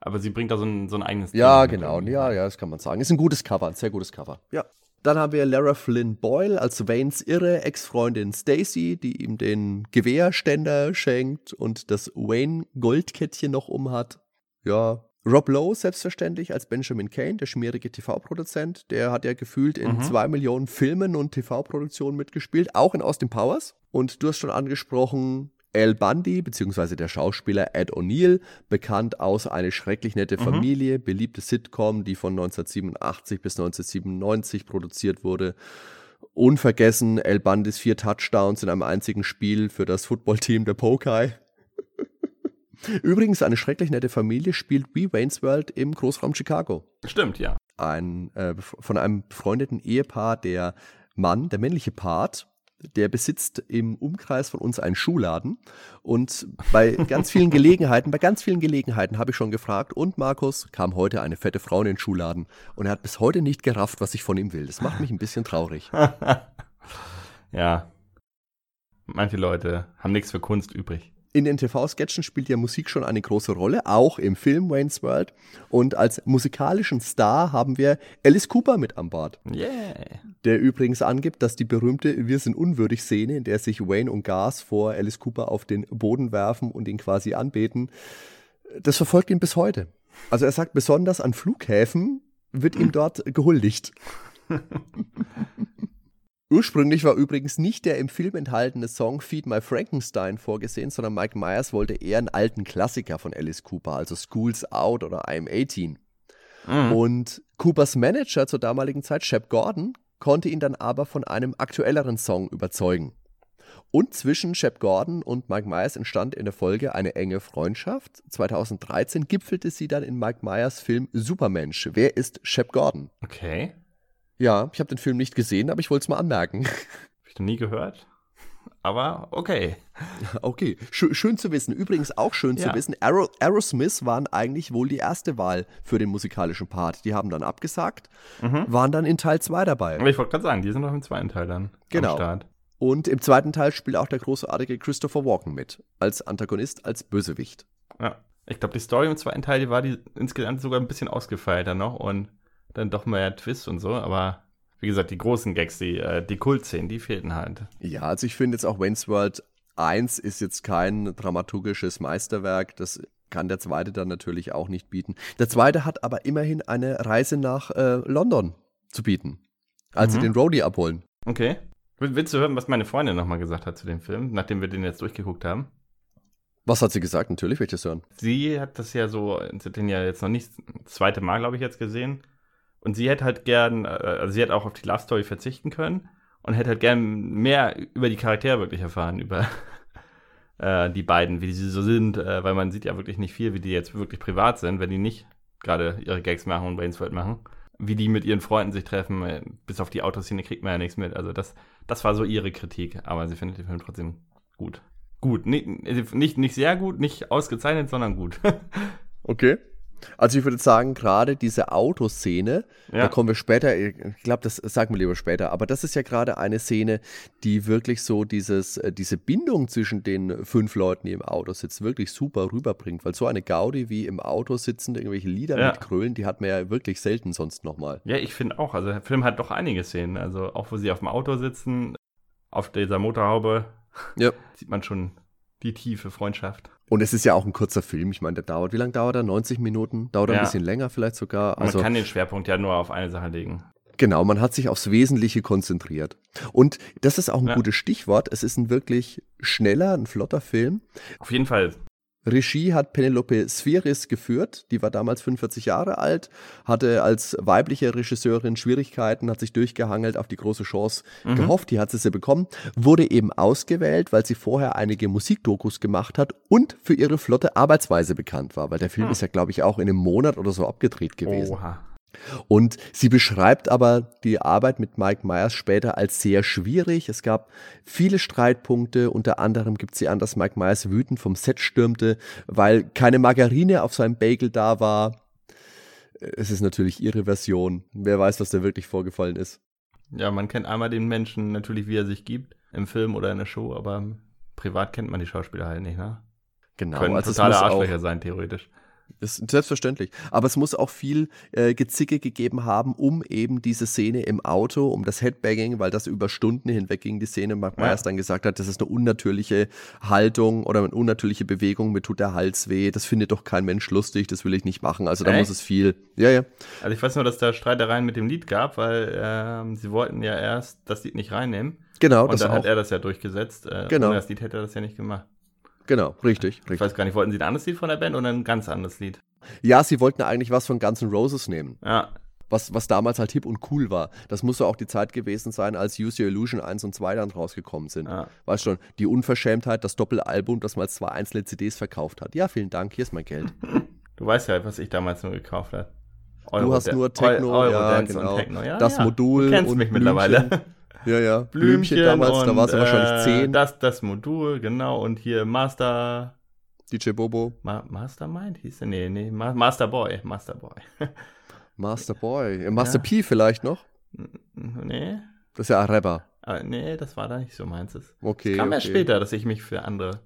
Aber sie bringt da so ein, so ein eigenes Ja, genau, ja, ja, das kann man sagen. Ist ein gutes Cover, ein sehr gutes Cover. Ja. Dann haben wir Lara Flynn Boyle als Waynes irre Ex-Freundin Stacy, die ihm den Gewehrständer schenkt und das Wayne Goldkettchen noch umhat. Ja, Rob Lowe selbstverständlich als Benjamin Kane, der schmierige TV-Produzent. Der hat ja gefühlt in mhm. zwei Millionen Filmen und TV-Produktionen mitgespielt, auch in Austin Powers. Und du hast schon angesprochen, Al Bundy, beziehungsweise der Schauspieler Ed O'Neill, bekannt aus Eine schrecklich nette Mhm. Familie, beliebte Sitcom, die von 1987 bis 1997 produziert wurde. Unvergessen Al Bundys vier Touchdowns in einem einzigen Spiel für das Footballteam der Pokai. Übrigens, eine schrecklich nette Familie spielt wie Wayne's World im Großraum Chicago. Stimmt, ja. Ein, äh, von einem befreundeten Ehepaar, der Mann, der männliche Part, der besitzt im Umkreis von uns einen Schuhladen. Und bei *laughs* ganz vielen Gelegenheiten, bei ganz vielen Gelegenheiten habe ich schon gefragt, und Markus, kam heute eine fette Frau in den Schuhladen. Und er hat bis heute nicht gerafft, was ich von ihm will. Das macht mich ein bisschen traurig. *laughs* ja. Manche Leute haben nichts für Kunst übrig. In den TV-Sketchen spielt ja Musik schon eine große Rolle, auch im Film Wayne's World. Und als musikalischen Star haben wir Alice Cooper mit an Bord. Yeah. Der übrigens angibt, dass die berühmte Wir sind unwürdig Szene, in der sich Wayne und Gas vor Alice Cooper auf den Boden werfen und ihn quasi anbeten, das verfolgt ihn bis heute. Also er sagt, besonders an Flughäfen wird ihm dort gehuldigt. *laughs* Ursprünglich war übrigens nicht der im Film enthaltene Song Feed My Frankenstein vorgesehen, sondern Mike Myers wollte eher einen alten Klassiker von Alice Cooper, also School's Out oder I'm 18. Mhm. Und Coopers Manager zur damaligen Zeit, Shep Gordon, konnte ihn dann aber von einem aktuelleren Song überzeugen. Und zwischen Shep Gordon und Mike Myers entstand in der Folge eine enge Freundschaft. 2013 gipfelte sie dann in Mike Myers Film Supermensch. Wer ist Shep Gordon? Okay. Ja, ich habe den Film nicht gesehen, aber ich wollte es mal anmerken. *laughs* Hab ich noch nie gehört. Aber okay. *laughs* Okay, schön, schön zu wissen. Übrigens auch schön zu Ja. wissen, Aero, Aerosmith waren eigentlich wohl die erste Wahl für den musikalischen Part. Die haben dann abgesagt, Mhm. waren dann in Teil 2 dabei. Aber ich wollte gerade sagen, die sind noch im zweiten Teil dann Genau. am Start. Und im zweiten Teil spielt auch der großartige Christopher Walken mit. Als Antagonist, als Bösewicht. Ja. Ich glaube, die Story im zweiten Teil, die war die insgesamt sogar ein bisschen ausgefeilter noch und dann doch mehr Twist und so, aber wie gesagt, die großen Gags, die, äh, die Kultszenen, die fehlten halt. Ja, also ich finde jetzt auch Wayne's World 1 ist jetzt kein dramaturgisches Meisterwerk. Das kann der zweite dann natürlich auch nicht bieten. Der zweite hat aber immerhin eine Reise nach äh, London zu bieten. Als sie Mhm. den Roadie abholen. Okay. Will- Willst du hören, was meine Freundin nochmal gesagt hat zu dem Film, nachdem wir den jetzt durchgeguckt haben? Was hat sie gesagt? Natürlich will ich das hören. Sie hat das ja so, sie hat den ja jetzt noch nicht das zweite Mal, glaube ich, jetzt gesehen. Und sie hätte halt gern, äh, also sie hat auch auf die Love Story verzichten können und hätte halt gern mehr über die Charaktere wirklich erfahren, über *laughs* äh, die beiden, wie sie so sind, äh, weil man sieht ja wirklich nicht viel, wie die jetzt wirklich privat sind, wenn die nicht gerade ihre Gags machen und World machen. Wie die mit ihren Freunden sich treffen, äh, bis auf die Autoszene kriegt man ja nichts mit. Also das, das war so ihre Kritik, aber sie findet den Film trotzdem gut. Gut, nicht, nicht, nicht sehr gut, nicht ausgezeichnet, sondern gut. *laughs* Okay. Also ich würde sagen, gerade diese Autoszene, da Ja. kommen wir später, ich glaube, das sagen wir lieber später, aber das ist ja gerade eine Szene, die wirklich so dieses, äh, diese Bindung zwischen den fünf Leuten, die im Auto sitzen, wirklich super rüberbringt, weil so eine Gaudi wie im Auto sitzend irgendwelche Lieder Ja. mitgrölen, die hat man ja wirklich selten sonst nochmal. Ja, ich finde auch. Also der Film hat doch einige Szenen. Also auch wo sie auf dem Auto sitzen, auf dieser Motorhaube, Ja. sieht man schon die tiefe Freundschaft. Und es ist ja auch ein kurzer Film, ich meine, der dauert, wie lange dauert er? 90 Minuten? Dauert er Ja. ein bisschen länger vielleicht sogar? Man Also, kann den Schwerpunkt ja nur auf eine Sache legen. Genau, man hat sich aufs Wesentliche konzentriert. Und das ist auch ein Ja. gutes Stichwort. Es ist ein wirklich schneller, ein flotter Film. Auf jeden Fall. Regie hat Penelope Spheris geführt. Die war damals 45 Jahre alt, hatte als weibliche Regisseurin Schwierigkeiten, hat sich durchgehangelt, auf die große Chance Mhm. gehofft. Die hat sie, sie bekommen, wurde eben ausgewählt, weil sie vorher einige Musikdokus gemacht hat und für ihre flotte Arbeitsweise bekannt war. Weil der Film Hm. ist ja, glaube ich, auch in einem Monat oder so abgedreht gewesen. Oha. Und sie beschreibt aber die Arbeit mit Mike Myers später als sehr schwierig. Es gab viele Streitpunkte. Unter anderem gibt sie an, dass Mike Myers wütend vom Set stürmte, weil keine Margarine auf seinem Bagel da war. Es ist natürlich ihre Version. Wer weiß, was da wirklich vorgefallen ist. Ja, man kennt einmal den Menschen natürlich, wie er sich gibt, im Film oder in der Show, aber privat kennt man die Schauspieler halt nicht, ne? Genau, Können also totale Arschlöcher sein, theoretisch. Das ist selbstverständlich. Aber es muss auch viel äh, Gezicke gegeben haben, um eben diese Szene im Auto, um das Headbanging, weil das über Stunden hinweg ging, die Szene, Mark Ja. Myers dann gesagt hat, das ist eine unnatürliche Haltung oder eine unnatürliche Bewegung, mir tut der Hals weh, das findet doch kein Mensch lustig, das will ich nicht machen. Also da Echt? muss es viel. Ja, ja. Also ich weiß nur, dass da Streitereien mit dem Lied gab, weil ähm, sie wollten ja erst das Lied nicht reinnehmen. Genau, und das dann auch. hat er das ja durchgesetzt. Äh, Genau. Ohne das Lied hätte er das ja nicht gemacht. Genau, richtig, richtig. Ich weiß gar nicht, wollten sie ein anderes Lied von der Band oder ein ganz anderes Lied? Ja, sie wollten eigentlich was von Guns N' Roses nehmen. Ja. Was, was damals halt hip und cool war. Das muss so auch die Zeit gewesen sein, als Use Your Illusion 1 und 2 dann rausgekommen sind. Ja. Weißt schon, die Unverschämtheit, das Doppelalbum, das mal zwei einzelne CDs verkauft hat. Ja, vielen Dank, hier ist mein Geld. *laughs* Du weißt ja, was ich damals nur gekauft habe. du hast nur Techno, Euro ja, genau. Techno. Ja, das ja. Modul Du kennst und mich Blümchen. mittlerweile. *laughs* Ja, ja. Blümchen, damals, und, da warst du wahrscheinlich äh, 10. Das, das Modul, genau. Und hier Master. DJ Bobo, Ma Mastermind hieß der? Nee, nee. Ma *laughs* Master Boy. Master Boy. Master Boy, äh, Master Ja. P vielleicht noch. nee. Das ist ja Rapper. Aber nee, das war da nicht so meins. Es Okay. kam okay. erst später, dass ich mich für andere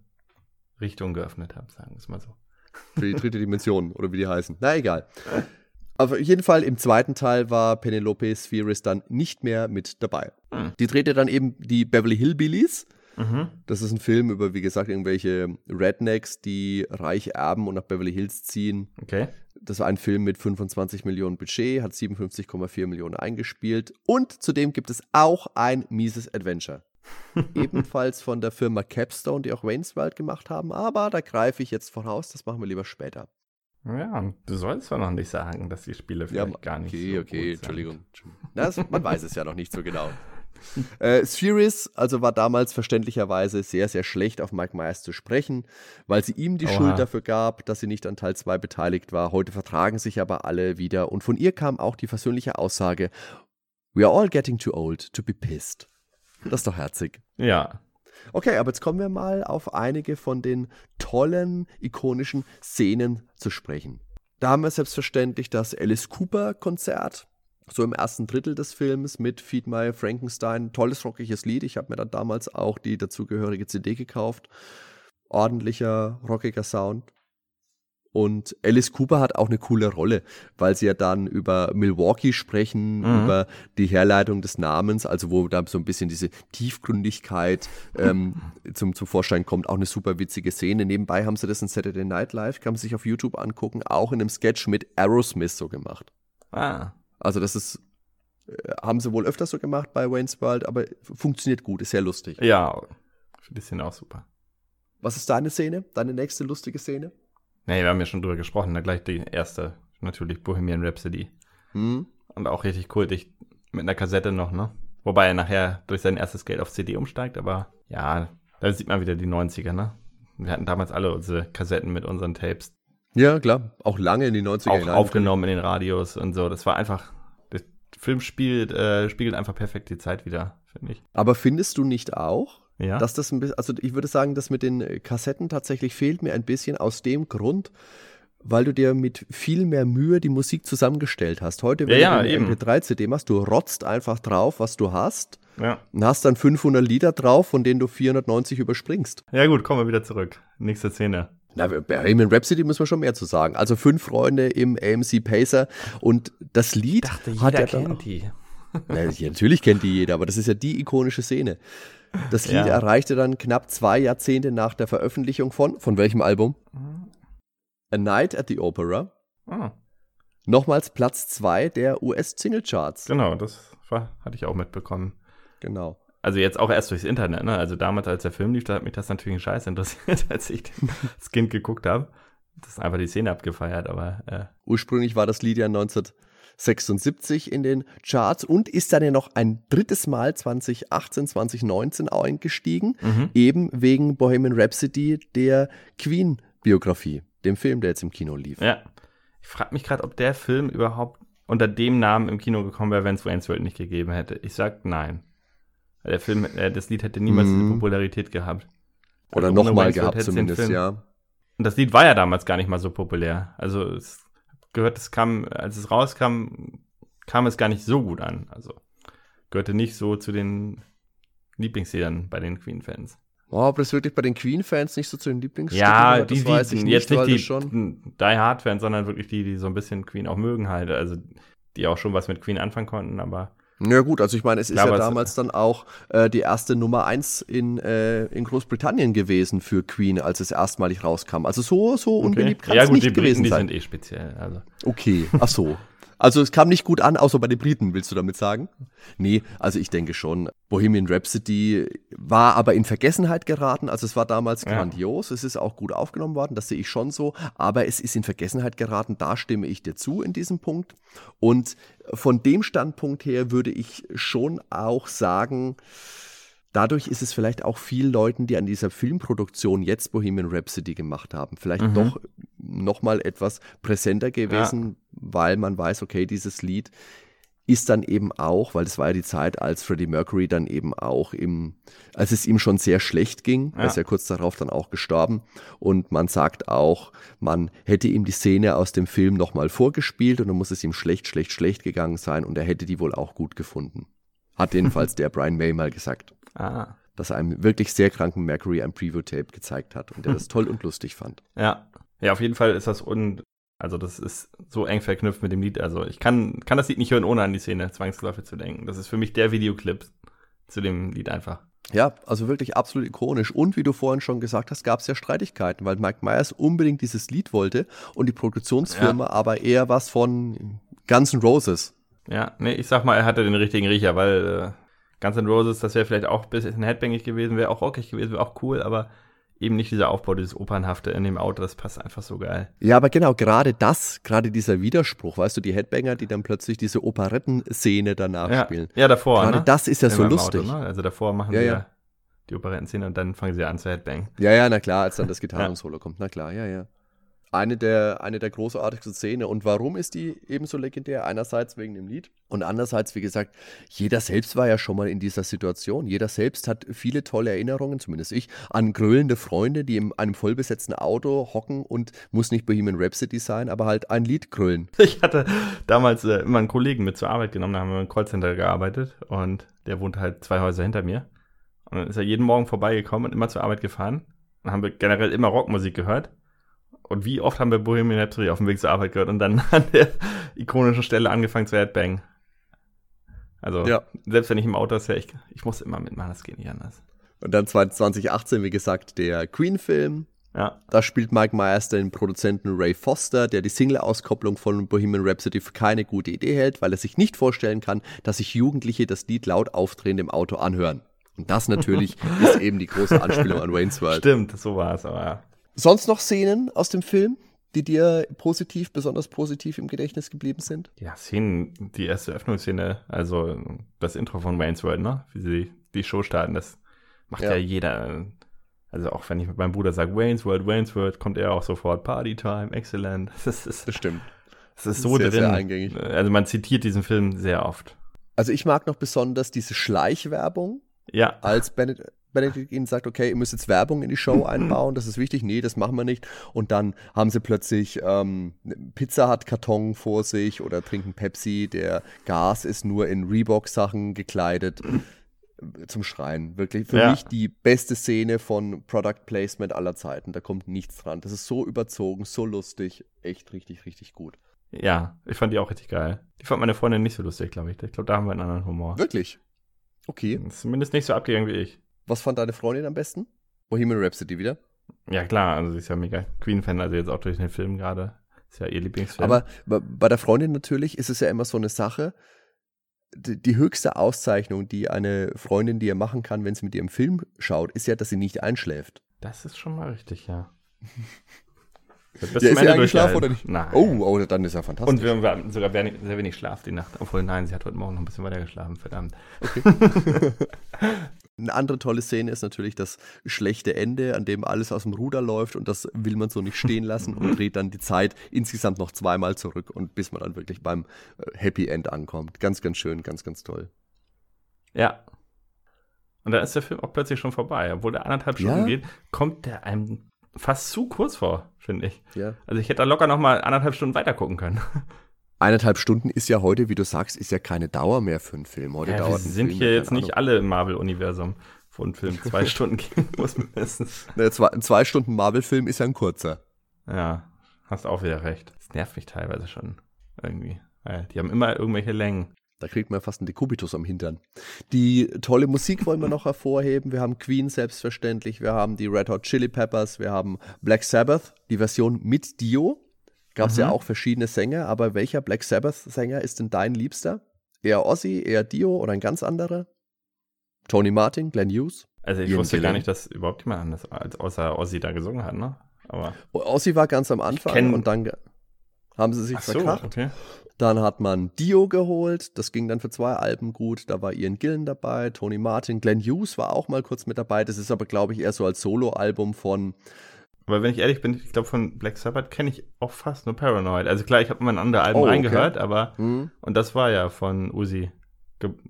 Richtungen geöffnet habe, sagen wir es mal so. Für die dritte Dimension oder wie die heißen. Na egal. *laughs* Auf jeden Fall im zweiten Teil war Penelope Spheris dann nicht mehr mit dabei. Hm. Die drehte dann eben die Beverly Hillbillies. Mhm. Das ist ein Film über, wie gesagt, irgendwelche Rednecks, die reich erben und nach Beverly Hills ziehen. Okay. Das war ein Film mit 25 Millionen Budget, hat 57,4 Millionen eingespielt. Und zudem gibt es auch ein mieses Adventure. *laughs* Ebenfalls von der Firma Capstone, die auch Wayne's World gemacht haben. Aber da greife ich jetzt voraus, das machen wir lieber später. Ja, du sollst zwar noch nicht sagen, dass die Spiele vielleicht gar nicht okay, so okay, sind. Entschuldigung. Das, man weiß es ja noch nicht so genau. *laughs* Äh, Spheris also war damals verständlicherweise sehr, sehr schlecht auf Mike Myers zu sprechen, weil sie ihm die Oha. Schuld dafür gab, dass sie nicht an Teil 2 beteiligt war. Heute vertragen sich aber alle wieder und von ihr kam auch die versöhnliche Aussage: We are all getting too old to be pissed. Das ist doch herzig. Ja. Okay, aber jetzt kommen wir mal auf einige von den tollen, ikonischen Szenen zu sprechen. Da haben wir selbstverständlich das Alice Cooper-Konzert, so im ersten Drittel des Films mit Feed My Frankenstein. Tolles, rockiges Lied. Ich habe mir dann damals auch die dazugehörige CD gekauft. Ordentlicher, rockiger Sound. Und Alice Cooper hat auch eine coole Rolle, weil sie ja dann über Milwaukee sprechen, Mhm. über die Herleitung des Namens, also wo da so ein bisschen diese Tiefgründigkeit ähm, *laughs* zum, zum Vorschein kommt. Auch eine super witzige Szene. Nebenbei haben sie das in Saturday Night Live, kann man sich auf YouTube angucken, auch in einem Sketch mit Aerosmith so gemacht. Ah. Also das ist, äh, haben sie wohl öfters so gemacht bei Wayne's World, aber funktioniert gut, ist sehr lustig. Ja, die Szene auch super. Was ist deine Szene? Deine nächste lustige Szene? Nee, wir haben ja schon drüber gesprochen. Da gleich die erste, natürlich Bohemian Rhapsody. Hm? Und auch richtig kultig mit einer Kassette noch, ne? Wobei er nachher durch sein erstes Geld auf CD umsteigt, aber ja, da sieht man wieder die 90er, ne? Wir hatten damals alle unsere Kassetten mit unseren Tapes Ja, klar. Auch lange in die 90er auch hinein. aufgenommen in den Radios und so. Das war einfach, der Film spielt, äh, spiegelt einfach perfekt die Zeit wieder, finde ich. Aber findest du nicht auch, Ja. dass das ein bisschen, also ich würde sagen, das mit den äh, Kassetten tatsächlich fehlt mir ein bisschen aus dem Grund, weil du dir mit viel mehr Mühe die Musik zusammengestellt hast. Heute, wenn Ja, du ja, eine eben. MP3-CD machst, du rotzt einfach drauf, was du hast ja. und hast dann 500 Lieder drauf, von denen du 490 überspringst. ja, gut, kommen wir wieder zurück. Nächste Szene. Na, bei Bohemian Rhapsody müssen wir schon mehr zu sagen. Also fünf Freunde im AMC Pacer und das Lied hat ja dann auch, die. Na, natürlich kennt die jeder, aber das ist ja die ikonische Szene. Das Lied Ja. erreichte dann knapp zwei Jahrzehnte nach der Veröffentlichung von, von welchem Album? A Night at the Opera. Ah, Nochmals Platz zwei der US-Single-Charts. genau, das war, hatte ich auch mitbekommen. Genau. Also jetzt auch erst durchs Internet, ne? Also damals, als der Film lief, da hat mich das natürlich ein Scheiß interessiert, *laughs* als ich das Kind geguckt habe. Das ist einfach die Szene abgefeiert, aber äh, Ursprünglich war das Lied ja 1976 in den Charts und ist dann ja noch ein drittes Mal 2018, 2019 eingestiegen, mhm. eben wegen Bohemian Rhapsody, der Queen-Biografie, dem Film, der jetzt im Kino lief. ja. Ich frage mich gerade, ob der Film überhaupt unter dem Namen im Kino gekommen wäre, wenn es Wayne's World nicht gegeben hätte. Ich sag nein. Der Film, äh, das Lied hätte niemals Mhm. diese Popularität gehabt. Oder Also nochmal gehabt zumindest, ja. Und das Lied war ja damals gar nicht mal so populär. Also es gehört, es kam, als es rauskam, kam es gar nicht so gut an. Also gehörte nicht so zu den Lieblingsliedern bei den Queen-Fans. Oh, ob das wirklich bei den Queen-Fans nicht so zu den Lieblingsstücken Ja, die, die, nicht, jetzt nicht die schon. Die Hard-Fans, sondern wirklich die, die so ein bisschen Queen auch mögen halt. Also die auch schon was mit Queen anfangen konnten, aber Ja gut, also ich meine, es ist Klar, ja damals dann auch äh, die erste Nummer eins in, äh, in Großbritannien gewesen für Queen, als es erstmalig rauskam. Also so, so unbeliebt kann ja es gut, nicht die Briten, gewesen die sein. sind eh speziell. Also Okay, ach so. *laughs* Also es kam nicht gut an, außer bei den Briten, willst du damit sagen? Nee, also ich denke schon. Bohemian Rhapsody war aber in Vergessenheit geraten. Also es war damals ja. grandios. Es ist auch gut aufgenommen worden, das sehe ich schon so. Aber es ist in Vergessenheit geraten. Da stimme ich dir zu in diesem Punkt. Und von dem Standpunkt her würde ich schon auch sagen, dadurch ist es vielleicht auch vielen Leuten, die an dieser Filmproduktion jetzt Bohemian Rhapsody gemacht haben, vielleicht mhm. doch nochmal etwas präsenter gewesen, ja. Weil man weiß, okay, dieses Lied ist dann eben auch, weil das war ja die Zeit, als Freddie Mercury dann eben auch im, als es ihm schon sehr schlecht ging, ja. er ist ja kurz darauf dann auch gestorben und man sagt auch, man hätte ihm die Szene aus dem Film nochmal vorgespielt und dann muss es ihm schlecht, schlecht, schlecht gegangen sein und er hätte die wohl auch gut gefunden. Hat jedenfalls *laughs* der Brian May mal gesagt. Ah. Dass er einem wirklich sehr kranken Mercury ein Preview-Tape gezeigt hat und der das *laughs* toll und lustig fand. Ja. Ja, auf jeden Fall ist das un also das ist so eng verknüpft mit dem Lied. Also ich kann, kann das Lied nicht hören, ohne an die Szene Zwangsläufe zu denken. Das ist für mich der Videoclip zu dem Lied einfach. Ja, also wirklich absolut ikonisch. Und wie du vorhin schon gesagt hast, gab es ja Streitigkeiten, weil Mike Myers unbedingt dieses Lied wollte und die Produktionsfirma ja. aber eher was von Guns N' Roses. Ja, nee, ich sag mal, er hatte den richtigen Riecher, weil äh, Guns N' Roses, das wäre vielleicht auch ein bisschen headbangig gewesen, wäre auch rockig gewesen, wäre auch cool, aber eben nicht dieser Aufbau, dieses Opernhafte in dem Auto, das passt einfach so geil. Ja, aber genau, gerade das, gerade dieser Widerspruch, weißt du, die Headbanger, die dann plötzlich diese Operettenszene danach ja, spielen. Ja, davor. Gerade ne? das ist ja so lustig. Auto, ne? Also davor machen ja, sie ja die Operettenszene und dann fangen sie an zu Headbang. Ja, ja, na klar, als dann das *laughs* Gitarren-Solo kommt, na klar, ja, ja eine der, eine der großartigsten Szenen. Und warum ist die ebenso legendär? Einerseits wegen dem Lied und andererseits, wie gesagt, jeder selbst war ja schon mal in dieser Situation. Jeder selbst hat viele tolle Erinnerungen, zumindest ich, an grölende Freunde, die in einem vollbesetzten Auto hocken und muss nicht Bohemian Rhapsody sein, aber halt ein Lied grölen. *laughs* Ich hatte damals äh, immer einen Kollegen mit zur Arbeit genommen, da haben wir im Callcenter gearbeitet und der wohnt halt zwei Häuser hinter mir. Und dann ist er jeden Morgen vorbeigekommen und immer zur Arbeit gefahren. Dann haben wir generell immer Rockmusik gehört. Und wie oft haben wir Bohemian Rhapsody auf dem Weg zur Arbeit gehört und dann *laughs* an der ikonischen Stelle angefangen zu Headbang. Also, ja. selbst wenn ich im Auto ist, ja, ich, ich muss immer mitmachen, das geht nicht anders. Und dann 2018, wie gesagt, der Queen-Film. Ja. Da spielt Mike Myers den Produzenten Ray Foster, der die Single-Auskopplung von Bohemian Rhapsody für keine gute Idee hält, weil er sich nicht vorstellen kann, dass sich Jugendliche das Lied laut aufdrehend im Auto anhören. Und das natürlich *laughs* ist eben die große Anspielung an Wayne's World. Stimmt, so war es, aber ja. Sonst noch Szenen aus dem Film, die dir positiv, besonders positiv im Gedächtnis geblieben sind? Ja, Szenen, die erste Öffnungsszene, also das Intro von Wayne's World, ne? Wie sie die Show starten, das macht ja, ja jeder. Also auch wenn ich mit meinem Bruder sage, Wayne's World, Wayne's World, kommt er auch sofort, Party Time, excellent. *laughs* Das, ist, das stimmt. Das ist so sehr, drin. Sehr eingängig. Also man zitiert diesen Film sehr oft. Also ich mag noch besonders diese Schleichwerbung. Ja. Als Benedict, Benedict ihnen sagt, okay, ihr müsst jetzt Werbung in die Show *clears throat* einbauen, das ist wichtig. Nee, das machen wir nicht. Und dann haben sie plötzlich ähm, Pizza hat Karton vor sich oder trinken Pepsi. Der Gas ist nur in Reebok-Sachen gekleidet. Zum Schreien. Wirklich für ja. mich die beste Szene von Product Placement aller Zeiten. Da kommt nichts dran. Das ist so überzogen, so lustig. Echt richtig, richtig gut. Ja, ich fand die auch richtig geil. Die fand meine Freundin nicht so lustig, glaube ich. Ich glaube, da haben wir einen anderen Humor. Wirklich? Okay. Zumindest nicht so abgegangen wie ich. Was fand deine Freundin am besten? Bohemian Rhapsody wieder? Ja, klar, also sie ist ja mega Queen-Fan, also jetzt auch durch den Film gerade. Ist ja ihr Lieblingsfilm. Aber bei der Freundin natürlich ist es ja immer so eine Sache. Die, die höchste Auszeichnung, die eine Freundin dir machen kann, wenn sie mit ihrem Film schaut, ist ja, dass sie nicht einschläft. Das ist schon mal richtig, ja. *laughs* Bis ja, ist sie eingeschlafen oder nicht? Nein. Oh, oh, dann ist ja fantastisch. Und wir haben sogar sehr wenig Schlaf die Nacht. Obwohl, nein, sie hat heute Morgen noch ein bisschen weiter geschlafen, verdammt. Okay. *laughs* Eine andere tolle Szene ist natürlich das schlechte Ende, an dem alles aus dem Ruder läuft und das will man so nicht *laughs* stehen lassen und dreht dann die Zeit insgesamt noch zweimal zurück und bis man dann wirklich beim äh, Happy End ankommt. Ganz, ganz schön, ganz, ganz toll. Ja. Und dann ist der Film auch plötzlich schon vorbei. Obwohl der anderthalb Stunden ja. geht, kommt der einem fast zu kurz vor, finde ich. Ja. Also ich hätte da locker noch mal anderthalb Stunden weiter gucken können. *laughs* Eineinhalb Stunden ist ja heute, wie du sagst, ist ja keine Dauer mehr für einen Film. Heute ja, dauert wir sind Film hier jetzt nicht alle im Marvel-Universum, wo ein Film zwei *laughs* Stunden gehen muss mindestens. Ne, zwei, ein zwei Stunden Marvel-Film ist ja ein kurzer. Ja, hast auch wieder recht. Das nervt mich teilweise schon irgendwie. Die haben immer irgendwelche Längen. Da kriegt man fast einen Dekubitus am Hintern. Die tolle Musik wollen wir noch *laughs* hervorheben. Wir haben Queen selbstverständlich, wir haben die Red Hot Chili Peppers, wir haben Black Sabbath, die Version mit Dio. Gab es mhm. ja auch verschiedene Sänger, aber welcher Black Sabbath-Sänger ist denn dein Liebster? Eher Ozzy, eher Dio oder ein ganz anderer? Tony Martin, Glenn Hughes? Also ich Ian wusste Gillen. gar nicht, dass überhaupt jemand anders als außer Ozzy da gesungen hat, ne? Aber Ozzy war ganz am Anfang und dann haben sie sich Ach verkracht. So, okay. Dann hat man Dio geholt, das ging dann für zwei Alben gut. Da war Ian Gillen dabei, Tony Martin, Glenn Hughes war auch mal kurz mit dabei. Das ist aber, glaube ich, eher so als Solo-Album von. Aber wenn ich ehrlich bin, ich glaube, von Black Sabbath kenne ich auch fast nur Paranoid. Also klar, ich habe mal ein anderes Album oh, okay. reingehört, aber. Mhm. Und das war ja von Uzi.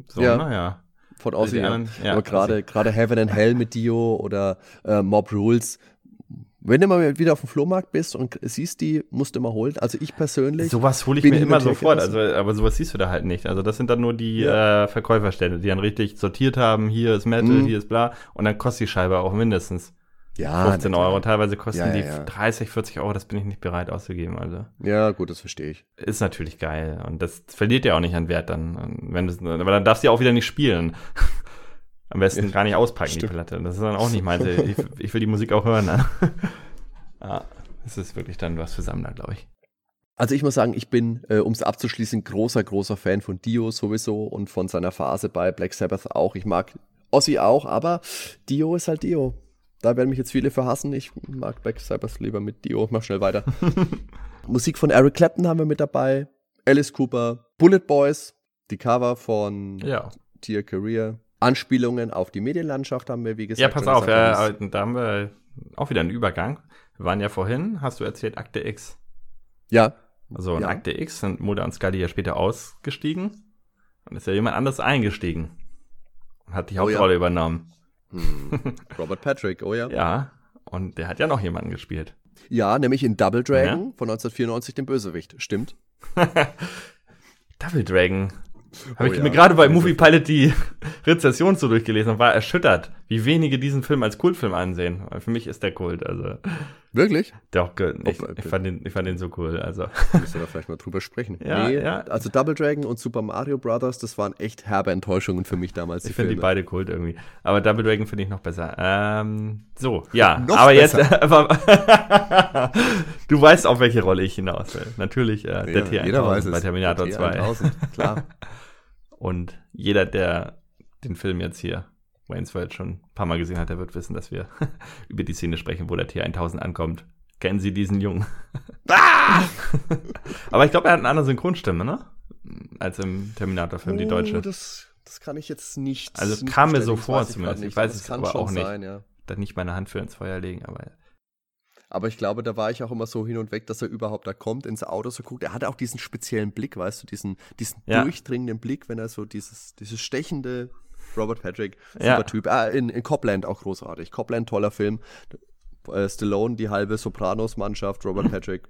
So, ja. naja. Von Ozzy, ja. ja. Aber gerade Heaven and Hell mit Dio oder äh, Mob Rules wenn du mal wieder auf dem Flohmarkt bist und siehst die, musst du immer holen. Also ich persönlich. Sowas hole ich mir immer sofort, also, aber sowas siehst du da halt nicht. Also das sind dann nur die ja. äh, Verkäuferstände, die dann richtig sortiert haben, hier ist Metal, mhm. hier ist bla. Und dann kostet die Scheibe auch mindestens ja, 15 Euro. Und teilweise kosten ja, die 30, 40 Euro, das bin ich nicht bereit auszugeben. Also. Ja, gut, das verstehe ich. Ist natürlich geil. Und das verliert ja auch nicht an Wert dann. Wenn das, aber dann darfst du ja auch wieder nicht spielen. *laughs* Am besten ja, gar nicht auspacken, stimmt. die Platte. Das ist dann auch nicht meins. *laughs* Ich, ich will die Musik auch hören. Ne? *laughs* ah, das ist wirklich dann was für Sammler, glaube ich. Also ich muss sagen, ich bin, äh, um es abzuschließen, großer, großer Fan von Dio sowieso und von seiner Phase bei Black Sabbath auch. Ich mag Ozzy auch, aber Dio ist halt Dio. Da werden mich jetzt viele verhassen. Ich mag Black Sabbath lieber mit Dio. Mach schnell weiter. *laughs* Musik von Eric Clapton haben wir mit dabei. Alice Cooper, Bullet Boys, die Cover von ja. Tier Career, Anspielungen auf die Medienlandschaft haben wir, wie gesagt. Ja, pass auf, ja, da haben wir auch wieder einen Übergang. Wir waren ja vorhin, hast du erzählt, Akte X. Ja. Also in ja. Akte X sind Mulder und Scully ja später ausgestiegen. Und ist ja jemand anders eingestiegen. Und hat die Hauptrolle oh, ja. übernommen. Hm. *laughs* Robert Patrick, oh ja. ja, und der hat ja noch jemanden gespielt. Ja, nämlich in Double Dragon ja. von 1994, den Bösewicht. Stimmt. *laughs* Double Dragon. Habe oh, ich ja. mir gerade bei Movie Pilot die *laughs* Rezession so durchgelesen und war erschüttert, wie wenige diesen Film als Kultfilm ansehen. Weil für mich ist der Kult. Also Wirklich? Doch, ich, ich, fand den, ich fand den so cool. Also. Müssen wir *laughs* vielleicht mal drüber sprechen. Ja, nee, ja. Also Double Dragon und Super Mario Brothers, das waren echt herbe Enttäuschungen für mich damals. Ich finde die beide Kult irgendwie. Aber Double Dragon finde ich noch besser. Ähm, so, ja. *laughs* Noch aber besser. *laughs* jetzt. du weißt, auf welche Rolle ich hinaus will. Natürlich äh, ja, der T1000 bei Terminator 2. klar. Und jeder, der den Film jetzt hier Wayne's World schon ein paar Mal gesehen hat, der wird wissen, dass wir *laughs* über die Szene sprechen, wo der T1000 ankommt. Kennen Sie diesen Jungen? Ah! *laughs* Aber ich glaube, er hat eine andere Synchronstimme, ne? Als im Terminator-Film, oh, die deutsche. Das, das kann ich jetzt nicht. Also nicht kam mir so vor zumindest. Ich weiß es aber auch nicht. Sein, ja. Da nicht meine Hand für ins Feuer legen, aber aber ich glaube, da war ich auch immer so hin und weg, dass er überhaupt da kommt, ins Auto so guckt. Er hatte auch diesen speziellen Blick, weißt du, diesen, diesen ja. durchdringenden Blick, wenn er so dieses, dieses stechende Robert Patrick, super ja. Typ. Ah, in, in Copland auch großartig. Copland, toller Film. Äh, Stallone, die halbe Sopranos-Mannschaft, Robert Patrick.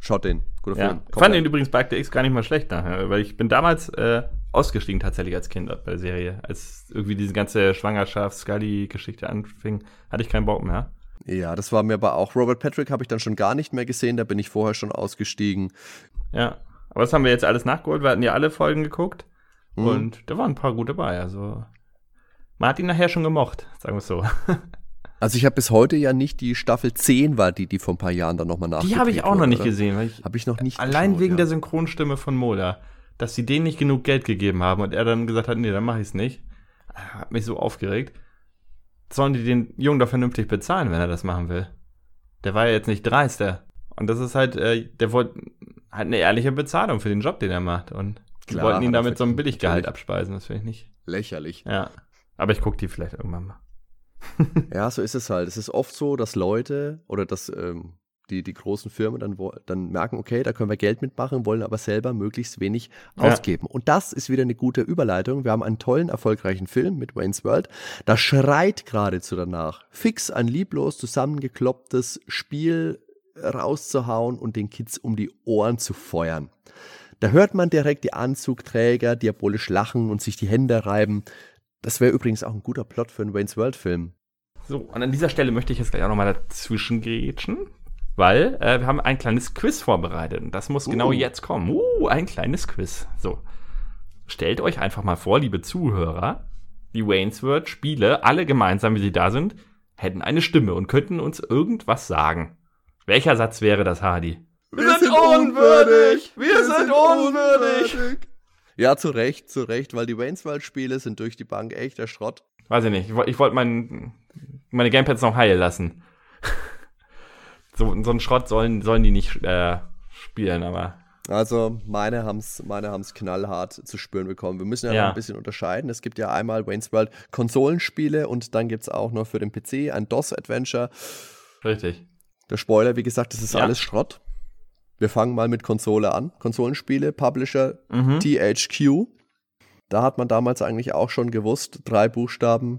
Schaut den. Guter ja. Film. Ich fand den übrigens bei Akte X gar nicht mal schlecht nachher, weil ich bin damals äh, ausgestiegen tatsächlich als Kind bei der Serie. Als irgendwie diese ganze Schwangerschafts-Scully-Geschichte anfing, hatte ich keinen Bock mehr. Ja, das war mir aber auch. Robert Patrick habe ich dann schon gar nicht mehr gesehen, da bin ich vorher schon ausgestiegen. Ja, aber das haben wir jetzt alles nachgeholt. Wir hatten ja alle Folgen geguckt mhm. und da waren ein paar gute dabei. Also, man hat ihn nachher schon gemocht, sagen wir es so. *laughs* Also ich habe bis heute ja nicht die Staffel 10 war die, die vor ein paar Jahren dann nochmal nach. Die habe ich auch noch nicht gesehen. Habe ich noch nicht Allein geschaut, wegen ja. der Synchronstimme von Mola. Dass sie denen nicht genug Geld gegeben haben und er dann gesagt hat, nee, dann mache ich es nicht. Hat mich so aufgeregt sollen die den Jungen doch vernünftig bezahlen, wenn er das machen will. Der war ja jetzt nicht dreister. Und das ist halt, äh, der wollte halt eine ehrliche Bezahlung für den Job, den er macht. Und die Klar, wollten ihn damit so ein Billiggehalt abspeisen, das finde ich nicht. Lächerlich. Ja. Aber ich gucke die vielleicht irgendwann mal. *laughs* ja, so ist es halt. Es ist oft so, dass Leute oder dass ähm, die, die großen Firmen dann, dann merken, okay, da können wir Geld mitmachen, wollen aber selber möglichst wenig ja. ausgeben. Und das ist wieder eine gute Überleitung. Wir haben einen tollen, erfolgreichen Film mit Wayne's World. Da schreit geradezu danach, fix ein lieblos zusammengeklopptes Spiel rauszuhauen und den Kids um die Ohren zu feuern. Da hört man direkt die Anzugträger diabolisch lachen und sich die Hände reiben. Das wäre übrigens auch ein guter Plot für einen Wayne's World Film. So, und an dieser Stelle möchte ich jetzt gleich auch nochmal dazwischen grätschen weil äh, wir haben ein kleines Quiz vorbereitet und das muss genau uh. genau jetzt kommen. Uh, ein kleines Quiz. So. Stellt euch einfach mal vor, liebe Zuhörer, die Waynesworth Spiele, alle gemeinsam, wie sie da sind, hätten eine Stimme und könnten uns irgendwas sagen. Welcher Satz wäre das, Hardy? Wir, wir sind, sind unwürdig! Wir, wir sind, sind unwürdig. unwürdig! Ja, zu Recht, zu Recht, weil die Waynesworld-Spiele sind durch die Bank echter Schrott. Weiß ich nicht. Ich, wollte mein, meine Gamepads noch heil lassen. *laughs* so, so einen Schrott sollen, sollen die nicht äh, spielen, aber. Also meine haben es meine haben's knallhart zu spüren bekommen. Wir müssen ja, ja. ein bisschen unterscheiden. Es gibt ja einmal Wayne's World Konsolenspiele und dann gibt es auch noch für den PC ein DOS-Adventure. Richtig. Der Spoiler, wie gesagt, das ist ja. alles Schrott. Wir fangen mal mit Konsole an. Konsolenspiele, Publisher mhm. THQ. Da hat man damals eigentlich auch schon gewusst, drei Buchstaben,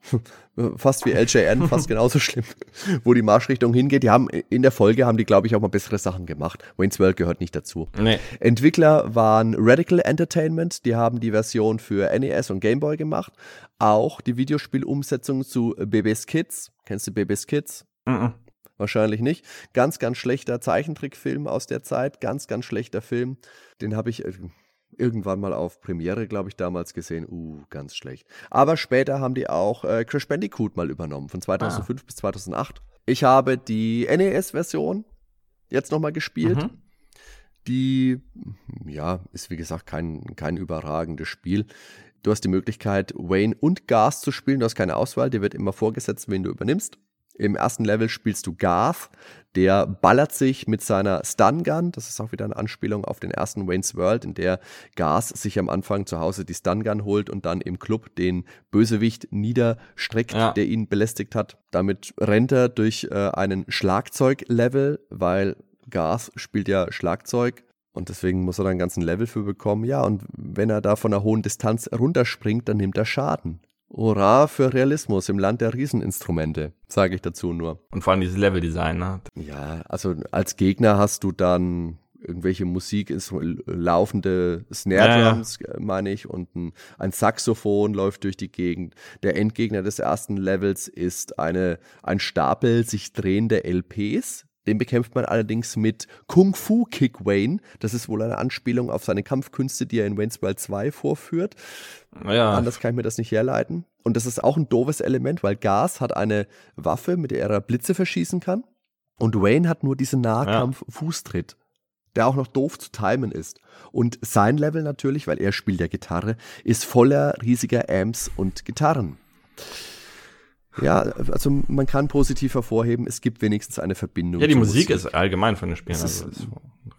*laughs* fast wie LJN, fast *laughs* genauso schlimm, wo die Marschrichtung hingeht. Die haben in der Folge haben die, glaube ich, auch mal bessere Sachen gemacht. Wayne's World gehört nicht dazu. Nee. Entwickler waren Radical Entertainment, die haben die Version für NES und Game Boy gemacht. Auch die Videospielumsetzung zu Baby's Kids. Kennst du Baby's Kids? Mhm. Wahrscheinlich nicht. Ganz, ganz schlechter Zeichentrickfilm aus der Zeit. Ganz, ganz schlechter Film. Den habe ich äh, irgendwann mal auf Premiere, glaube ich, damals gesehen. Uh, ganz schlecht. Aber später haben die auch äh, Crash Bandicoot mal übernommen, von 2005 ah. bis 2008. Ich habe die NES-Version jetzt nochmal gespielt. Mhm. Die, ja, ist wie gesagt kein, kein überragendes Spiel. Du hast die Möglichkeit, Wayne und Gas zu spielen. Du hast keine Auswahl, dir wird immer vorgesetzt, wen du übernimmst. Im ersten Level spielst du Garth, der ballert sich mit seiner Stun Gun. Das ist auch wieder eine Anspielung auf den ersten Wayne's World, in der Garth sich am Anfang zu Hause die Stun Gun holt und dann im Club den Bösewicht niederstreckt, ja. der ihn belästigt hat. Damit rennt er durch äh, einen Schlagzeuglevel, weil Garth spielt ja Schlagzeug und deswegen muss er da einen ganzen Level für bekommen. Ja, und wenn er da von einer hohen Distanz runterspringt, dann nimmt er Schaden. Hurra für Realismus im Land der Rieseninstrumente, sage ich dazu nur. Und vor allem dieses Leveldesign, ne? Ja, also als Gegner hast du dann irgendwelche Musik, laufende Snare Drums, ja, ja. meine ich, und ein, ein, Saxophon läuft durch die Gegend. Der Endgegner des ersten Levels ist eine, ein Stapel sich drehende LPs, den bekämpft man allerdings mit Kung Fu Kick Wayne. Das ist wohl eine Anspielung auf seine Kampfkünste, die er in Wayne's World 2 vorführt. Ja. Anders kann ich mir das nicht herleiten. Und das ist auch ein doofes Element, weil Gas hat eine Waffe, mit der er Blitze verschießen kann. Und Wayne hat nur diesen Nahkampf-Fußtritt, der auch noch doof zu timen ist. Und sein Level natürlich, weil er spielt ja Gitarre, ist voller riesiger Amps und Gitarren. Ja, also man kann positiv hervorheben, es gibt wenigstens eine Verbindung. Ja, die Musik, Musik, ist allgemein von den Spielen also ist,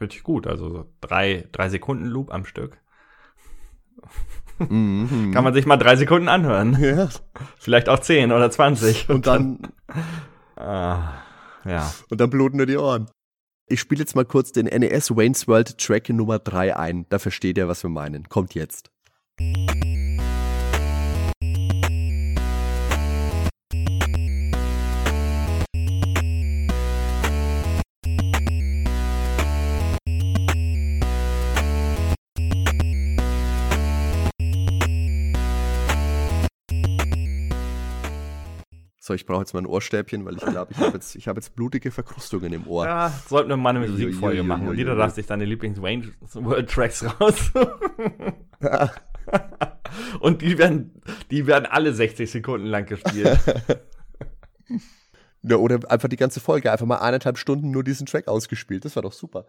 richtig gut. Also so drei, drei Sekunden Loop am Stück. Mhm. kann man sich mal drei Sekunden anhören. Ja. Vielleicht auch zehn oder zwanzig. Und, dann. ah, ja. Und dann bluten nur die Ohren. Ich spiele jetzt mal kurz den NES Wayne's World Track Nummer 3 ein. Da versteht ihr, was wir meinen. Kommt jetzt. So, ich brauche jetzt mal ein Ohrstäbchen, weil ich glaube, ich habe jetzt, hab jetzt blutige Verkrustungen im Ohr. Ja, sollten wir mal eine Musikfolge machen und jeder darf sich seine Lieblings-Wayne World Tracks raus. *laughs* und die werden, die werden alle 60 Sekunden lang gespielt. *laughs* Ja, oder einfach die ganze Folge, einfach mal eineinhalb Stunden nur diesen Track ausgespielt. Das war doch super.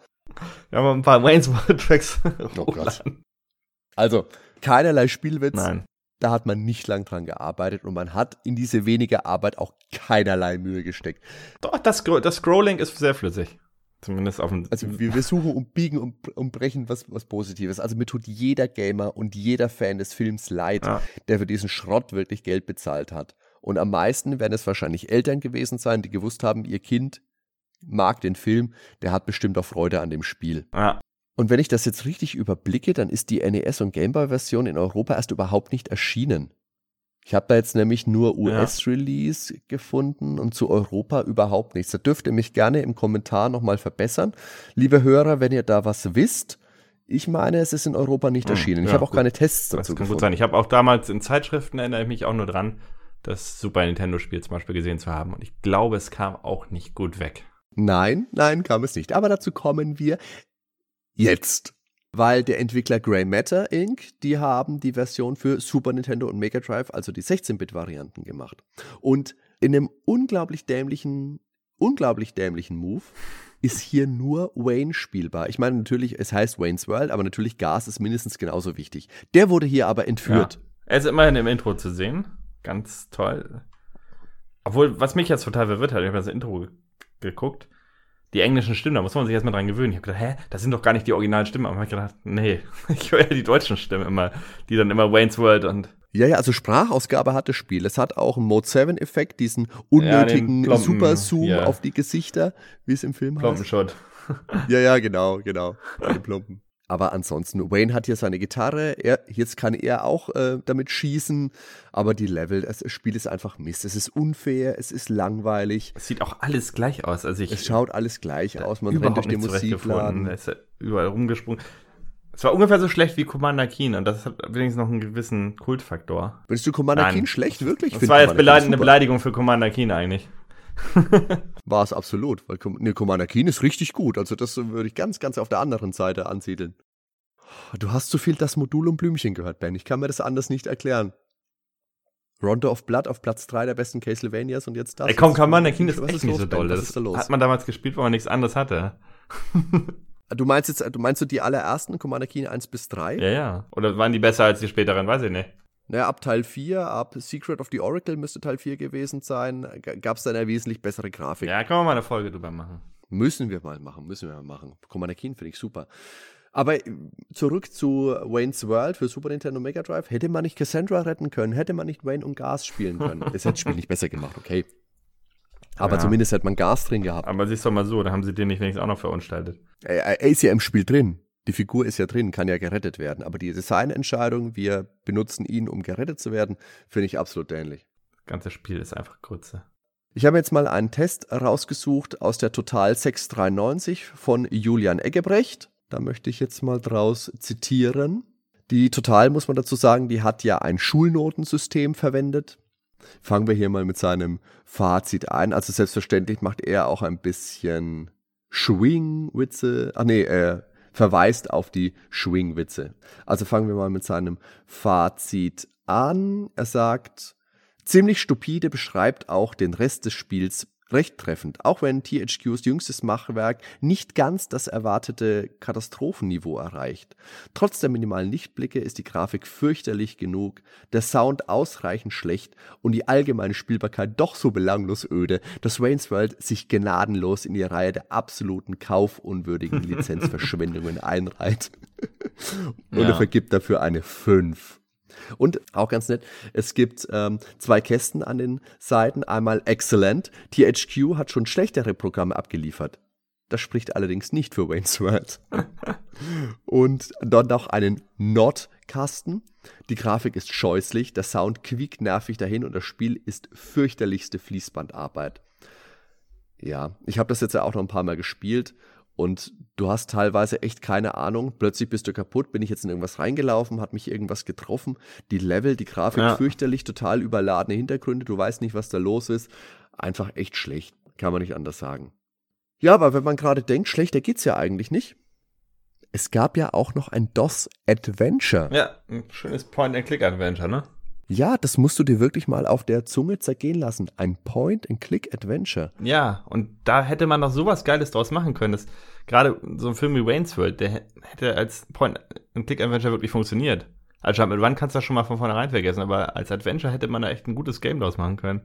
Wir haben ein paar Wayne's World Tracks. Oh Gott. Also, keinerlei Spielwitz. Nein. Da hat man nicht lang dran gearbeitet und man hat in diese wenige Arbeit auch keinerlei Mühe gesteckt. Doch, das, das Scrolling ist sehr flüssig. Zumindest auf dem. Also wir, wir suchen und biegen und, und brechen was, was Positives. Also mir tut jeder Gamer und jeder Fan des Films leid, ja. der für diesen Schrott wirklich Geld bezahlt hat. Und am meisten werden es wahrscheinlich Eltern gewesen sein, die gewusst haben, ihr Kind mag den Film, der hat bestimmt auch Freude an dem Spiel. Ja. Und wenn ich das jetzt richtig überblicke, dann ist die NES- und Gameboy-Version in Europa erst überhaupt nicht erschienen. Ich habe da jetzt nämlich nur US-Release ja. gefunden und zu Europa überhaupt nichts. Da dürft ihr mich gerne im Kommentar nochmal verbessern. Liebe Hörer, wenn ihr da was wisst, ich meine, es ist in Europa nicht hm, erschienen. ich habe auch gut. keine Tests dazu das kann gefunden. Gut sein. Ich habe auch damals in Zeitschriften, erinnere ich mich auch nur dran, das Super Nintendo-Spiel zum Beispiel gesehen zu haben. Und ich glaube, es kam auch nicht gut weg. Nein, nein, kam es nicht. Aber dazu kommen wir jetzt. Weil der Entwickler Grey Matter Inc., die haben die Version für Super Nintendo und Mega Drive, also die 16-Bit-Varianten gemacht. Und in einem unglaublich dämlichen, unglaublich dämlichen Move ist hier nur Wayne spielbar. Ich meine, natürlich, es heißt Wayne's World, aber natürlich Gas ist mindestens genauso wichtig. Der wurde hier aber entführt. Ja. Er ist immerhin im Intro zu sehen. Ganz toll. Obwohl, was mich jetzt total verwirrt hat, ich habe das Intro geguckt, die englischen Stimmen, da muss man sich erstmal dran gewöhnen. Ich habe gedacht, hä, das sind doch gar nicht die originalen Stimmen. Aber ich habe gedacht, nee, *laughs* ich höre ja die deutschen Stimmen immer, die dann immer Wayne's World und ja, ja, also Sprachausgabe hat das Spiel. Es hat auch einen Mode 7-Effekt, diesen unnötigen ja, Super-Zoom ja. auf die Gesichter, wie es im Film heißt. ja, ja, genau, genau. Die Plumpen. Aber ansonsten, Wayne hat hier seine Gitarre, er, jetzt kann er auch äh, damit schießen, aber die Level, das Spiel ist einfach Mist. Es ist unfair, es ist langweilig. Es sieht auch alles gleich aus. Also ich, es schaut alles gleich aus, man rennt durch den Musikladen. Es ist überall rumgesprungen. Es war ungefähr so schlecht wie Commander Keen und das hat wenigstens noch einen gewissen Kultfaktor. Findest du Commander Nein. Keen schlecht, wirklich? Das war jetzt Commander eine Beleidigung für Commander Keen eigentlich. *laughs* war es absolut, weil ne, Commander Keen ist richtig gut. Also das würde ich ganz, ganz auf der anderen Seite ansiedeln. Du hast zu viel das Modul und Blümchen gehört, Ben. Ich kann mir das anders nicht erklären. Rondo of Blood auf Platz 3 der besten Castlevanias und jetzt das. Ey, komm, Commander Keen ist echt ist nicht so doll. Das da hat man damals gespielt, weil man nichts anderes hatte. *laughs* Du meinst jetzt, du meinst du die allerersten Commander Keen 1 bis 3? Ja, ja. Oder waren die besser als die späteren? Weiß ich nicht. Naja, ab Teil 4, ab Secret of the Oracle müsste Teil 4 gewesen sein, gab es dann eine wesentlich bessere Grafik. Ja, können wir mal eine Folge drüber machen. Müssen wir mal machen, müssen wir mal machen. Commander Keen finde ich super. Aber zurück zu Wayne's World für Super Nintendo Mega Drive. Hätte man nicht Cassandra retten können, hätte man nicht Wayne und Gas spielen können. Das hätte das Spiel nicht besser gemacht, okay. Aber ja. zumindest hätte man Gas drin gehabt. Aber siehst doch mal so, da haben sie den nicht wenigstens auch noch verunstaltet. Er, er ist ja im Spiel drin. Die Figur ist ja drin, kann ja gerettet werden. Aber die Designentscheidung, wir benutzen ihn, um gerettet zu werden, finde ich absolut dämlich. Das ganze Spiel ist einfach Grütze. Ich habe jetzt mal einen Test rausgesucht aus der Total 693 von Julian Eggebrecht. Da möchte ich jetzt mal draus zitieren. Die Total, muss man dazu sagen, die hat ja ein Schulnotensystem verwendet. Fangen wir hier mal mit seinem Fazit ein. Also selbstverständlich macht er auch ein bisschen Schwing-Witze. Ach nee, er verweist auf die Schwing-Witze. Also fangen wir mal mit seinem Fazit an. Er sagt, ziemlich stupide beschreibt auch den Rest des Spiels recht treffend, auch wenn THQs jüngstes Machwerk nicht ganz das erwartete Katastrophenniveau erreicht. Trotz der minimalen Lichtblicke ist die Grafik fürchterlich genug, der Sound ausreichend schlecht und die allgemeine Spielbarkeit doch so belanglos öde, dass Wayne's World sich gnadenlos in die Reihe der absoluten kaufunwürdigen *laughs* Lizenzverschwendungen einreiht. und ja. er vergibt dafür eine 5. Und auch ganz nett, es gibt ähm, zwei Kästen an den Seiten. Einmal Excellent. THQ hat schon schlechtere Programme abgeliefert. Das spricht allerdings nicht für Wayne's World. *laughs* und dort noch einen Not-Kasten. Die Grafik ist scheußlich, der Sound quiekt nervig dahin und das Spiel ist fürchterlichste Fließbandarbeit. Ja, ich habe das jetzt ja auch noch ein paar Mal gespielt und du hast teilweise echt keine Ahnung. Plötzlich bist du kaputt, bin ich jetzt in irgendwas reingelaufen, hat mich irgendwas getroffen. Die Level, die Grafik ja. fürchterlich, total überladene Hintergründe, du weißt nicht, was da los ist. Einfach echt schlecht, kann man nicht anders sagen. Ja, aber wenn man gerade denkt, schlechter geht's ja eigentlich nicht. Es gab ja auch noch ein DOS Adventure. Ja, ein schönes Point-and-Click-Adventure, ne? Ja, das musst du dir wirklich mal auf der Zunge zergehen lassen. Ein Point-and-Click-Adventure. Ja, und da hätte man noch sowas Geiles draus machen können. Das, gerade so ein Film wie Wayne's World, der hätte als Point-and-Click-Adventure wirklich funktioniert. Als Jump Run kannst du das schon mal von vornherein vergessen, aber als Adventure hätte man da echt ein gutes Game draus machen können.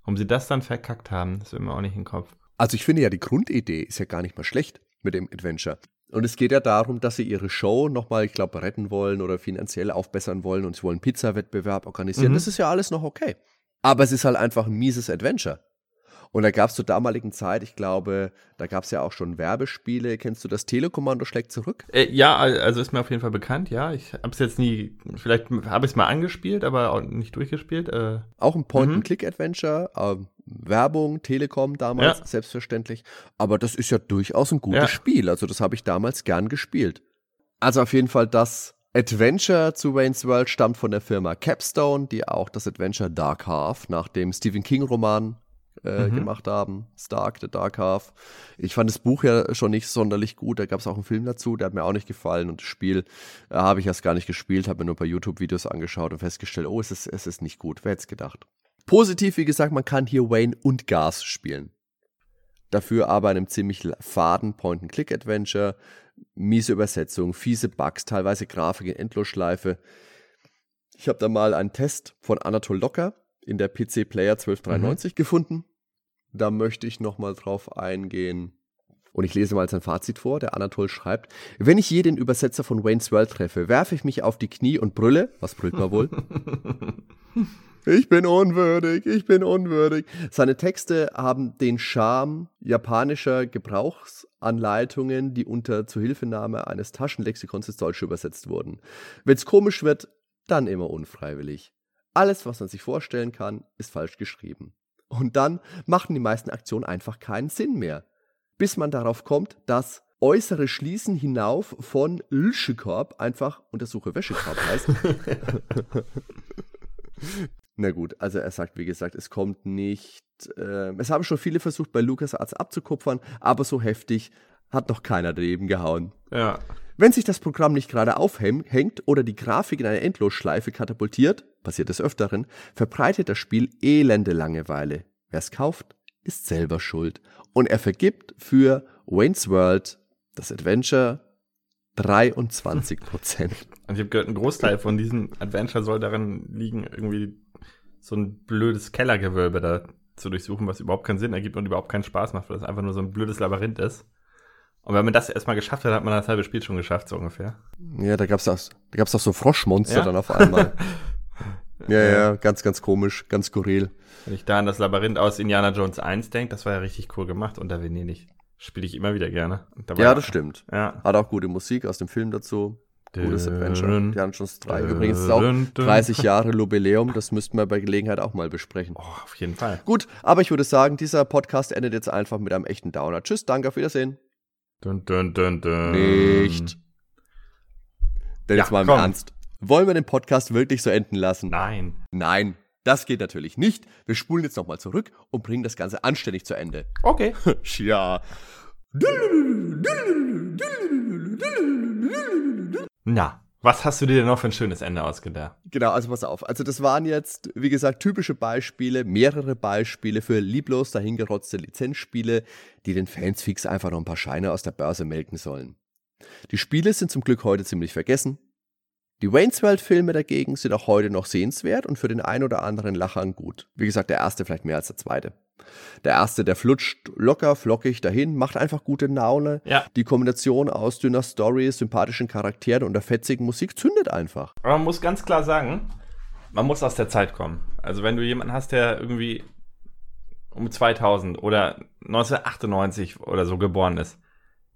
Warum sie das dann verkackt haben, das will mir auch nicht in den Kopf. Also ich finde ja, die Grundidee ist ja gar nicht mal schlecht mit dem Adventure. Und es geht ja darum, dass sie ihre Show nochmal, ich glaube, retten wollen oder finanziell aufbessern wollen und sie wollen einen Pizza-Wettbewerb organisieren. Mhm. Das ist ja alles noch okay. Aber es ist halt einfach ein mieses Adventure. Und da gab es zur damaligen Zeit, ich glaube, da gab es ja auch schon Werbespiele. Kennst du das Telekommando schlägt zurück? Äh, ja, also ist mir auf jeden Fall bekannt, ja. Ich habe es jetzt nie, vielleicht habe ich es mal angespielt, aber auch nicht durchgespielt. Äh. Auch ein Point-and-Click-Adventure. Äh, Werbung, Telekom damals, ja. selbstverständlich. Aber das ist ja durchaus ein gutes ja. Spiel. Also das habe ich damals gern gespielt. Also auf jeden Fall das Adventure zu Wayne's World stammt von der Firma Capstone, die auch das Adventure Dark Half nach dem Stephen King Roman äh, mhm. gemacht haben. Stark, The Dark Half. Ich fand das Buch ja schon nicht sonderlich gut. Da gab es auch einen Film dazu, der hat mir auch nicht gefallen. Und das Spiel äh, habe ich erst gar nicht gespielt, habe mir nur ein paar YouTube-Videos angeschaut und festgestellt, oh, es ist, es ist nicht gut. Wer hätte es gedacht? Positiv, wie gesagt, man kann hier Wayne und Gas spielen. Dafür aber einem ziemlich faden Point-and-Click-Adventure, miese Übersetzung, fiese Bugs, teilweise Grafik in Endlosschleife. Ich habe da mal einen Test von Anatol Locker in der PC Player 1293 mhm. gefunden. Da möchte ich nochmal drauf eingehen. Und ich lese mal sein Fazit vor. Der Anatol schreibt: Wenn ich je den Übersetzer von Wayne's World treffe, werfe ich mich auf die Knie und brülle. Was brüllt man wohl? *laughs* Ich bin unwürdig, ich bin unwürdig. Seine Texte haben den Charme japanischer Gebrauchsanleitungen, die unter Zuhilfenahme eines Taschenlexikons ins Deutsche übersetzt wurden. Wenn's komisch wird, dann immer unfreiwillig. Alles, was man sich vorstellen kann, ist falsch geschrieben. Und dann machen die meisten Aktionen einfach keinen Sinn mehr. Bis man darauf kommt, dass äußere Schließen hinauf von Lschkorb einfach Untersuche Wäschekorb heißt. *laughs* Na gut, also er sagt, wie gesagt, es kommt nicht. Äh, es haben schon viele versucht, bei LucasArts abzukupfern, aber so heftig hat noch keiner daneben gehauen. Ja. Wenn sich das Programm nicht gerade aufhängt oder die Grafik in eine Endlosschleife katapultiert, passiert des Öfteren, verbreitet das Spiel elende Langeweile. Wer es kauft, ist selber schuld. Und er vergibt für Wayne's World das Adventure 23 Prozent. Und *laughs* ich habe gehört, ein Großteil von diesem Adventure soll darin liegen, irgendwie so ein blödes Kellergewölbe da zu durchsuchen, was überhaupt keinen Sinn ergibt und überhaupt keinen Spaß macht, weil das einfach nur so ein blödes Labyrinth ist. Und wenn man das erstmal geschafft hat, hat man das halbe Spiel schon geschafft, so ungefähr. Ja, da gab's auch, da gab's auch so Froschmonster ja? dann auf einmal. *laughs* ja, ja, ganz, ganz komisch, ganz skurril. Wenn ich da an das Labyrinth aus Indiana Jones 1 denke, das war ja richtig cool gemacht unter Venedig. Spiele ich immer wieder gerne. ja, das stimmt. Ja. Hat auch gute Musik aus dem Film dazu. Cooles Adventure. Indiana Jones 3. Übrigens ist auch 30 Jahre Jubiläum. Das müssten wir bei Gelegenheit auch mal besprechen. Oh, auf jeden Fall. Gut, aber ich würde sagen, dieser Podcast endet jetzt einfach mit einem echten Downer. Tschüss, danke, auf Wiedersehen. Dun, dun, dun, dun. Nicht. Denn ja, jetzt mal im komm. Ernst. Wollen wir den Podcast wirklich so enden lassen? Nein. Nein, das geht natürlich nicht. Wir spulen jetzt nochmal zurück und bringen das Ganze anständig zu Ende. Okay. *laughs* ja. Na, was hast du dir denn noch für ein schönes Ende ausgedacht? Genau, also pass auf. Also das waren jetzt, wie gesagt, typische Beispiele, mehrere Beispiele für lieblos dahingerotzte Lizenzspiele, die den Fans fix einfach noch ein paar Scheine aus der Börse melken sollen. Die Spiele sind zum Glück heute ziemlich vergessen. Die Wayne's World Filme dagegen sind auch heute noch sehenswert und für den ein oder anderen Lachern gut. Wie gesagt, der erste vielleicht mehr als der zweite. Der erste, der flutscht locker, flockig dahin, macht einfach gute Laune. Ja. Die Kombination aus dünner Story, sympathischen Charakteren und der fetzigen Musik zündet einfach. Aber man muss ganz klar sagen, man muss aus der Zeit kommen. Also wenn du jemanden hast, der irgendwie um 2000 oder 1998 oder so geboren ist,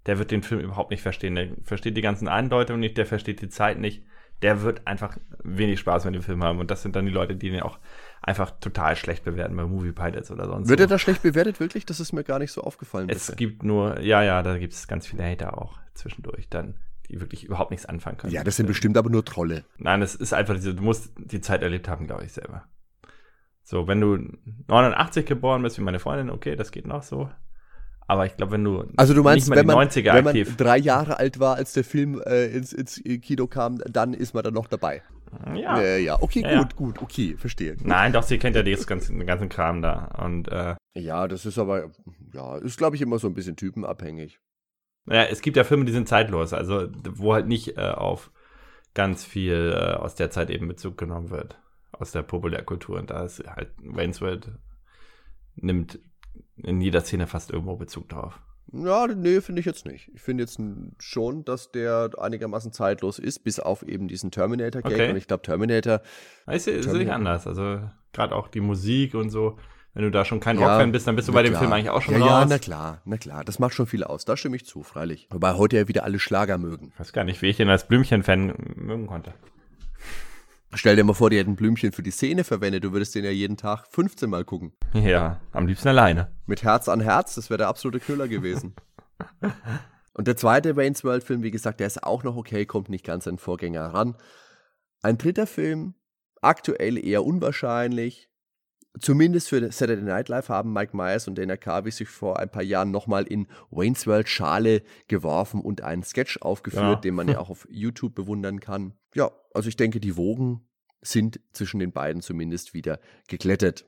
der wird den Film überhaupt nicht verstehen. Der versteht die ganzen Andeutungen nicht, der versteht die Zeit nicht. Der wird einfach wenig Spaß mit dem Film haben. Und das sind dann die Leute, die ihn auch einfach total schlecht bewerten bei Movie Pilots oder sonst Wird so. er da schlecht bewertet, wirklich? Das ist mir gar nicht so aufgefallen. Es bisher. gibt nur, ja, ja, da gibt es ganz viele Hater auch zwischendurch dann, die wirklich überhaupt nichts anfangen können. Ja, das sind bestimmt aber nur Trolle. Nein, es ist einfach diese, du musst die Zeit erlebt haben, glaube ich selber. So, wenn du 89 geboren bist, wie meine Freundin, okay, das geht noch so. Aber ich glaube, wenn du also du meinst, wenn man, wenn man drei Jahre alt war, als der Film äh, ins, ins Kino kam, dann ist man dann noch dabei. Ja. Äh, ja, okay, ja, gut, ja. gut, okay, verstehe. Nein, doch, sie kennt ja das ganze, den ganzen Kram da. Und, äh, ja, das ist aber, ja, ist, glaube ich, immer so ein bisschen typenabhängig. Ja, es gibt ja Filme, die sind zeitlos, also wo halt nicht äh, auf ganz viel äh, aus der Zeit eben Bezug genommen wird. Aus der Populärkultur. Und da ist halt Wayne's World nimmt in jeder Szene fast irgendwo Bezug drauf. Ja, nee, finde ich jetzt nicht. Ich finde jetzt schon, dass der einigermaßen zeitlos ist, bis auf eben diesen Terminator-Gag. Okay. Und ich glaube, Terminator. Ist, ist Terminator. nicht anders. Also, gerade auch die Musik und so. Wenn du da schon kein ja, Rockfan bist, dann bist du bei dem Film eigentlich auch schon ja, raus. Ja, na klar, na klar. Das macht schon viel aus. Da stimme ich zu, freilich. Wobei heute ja wieder alle Schlager mögen. Ich weiß gar nicht, wie ich den als Blümchen-Fan mögen konnte. Stell dir mal vor, die hätten Blümchen für die Szene verwendet. Du würdest den ja jeden Tag 15 Mal gucken. Ja, am liebsten alleine. Mit Herz an Herz, das wäre der absolute Knüller gewesen. *laughs* Und der zweite Wayne's World Film, wie gesagt, der ist auch noch okay, kommt nicht ganz an den Vorgänger ran. Ein dritter Film, aktuell eher unwahrscheinlich. Zumindest für Saturday Night Live haben Mike Myers und Dana Carvey sich vor ein paar Jahren nochmal in Wayne's World Schale geworfen und einen Sketch aufgeführt, ja. den man ja auch auf YouTube bewundern kann. Ja, also ich denke, die Wogen sind zwischen den beiden zumindest wieder geglättet.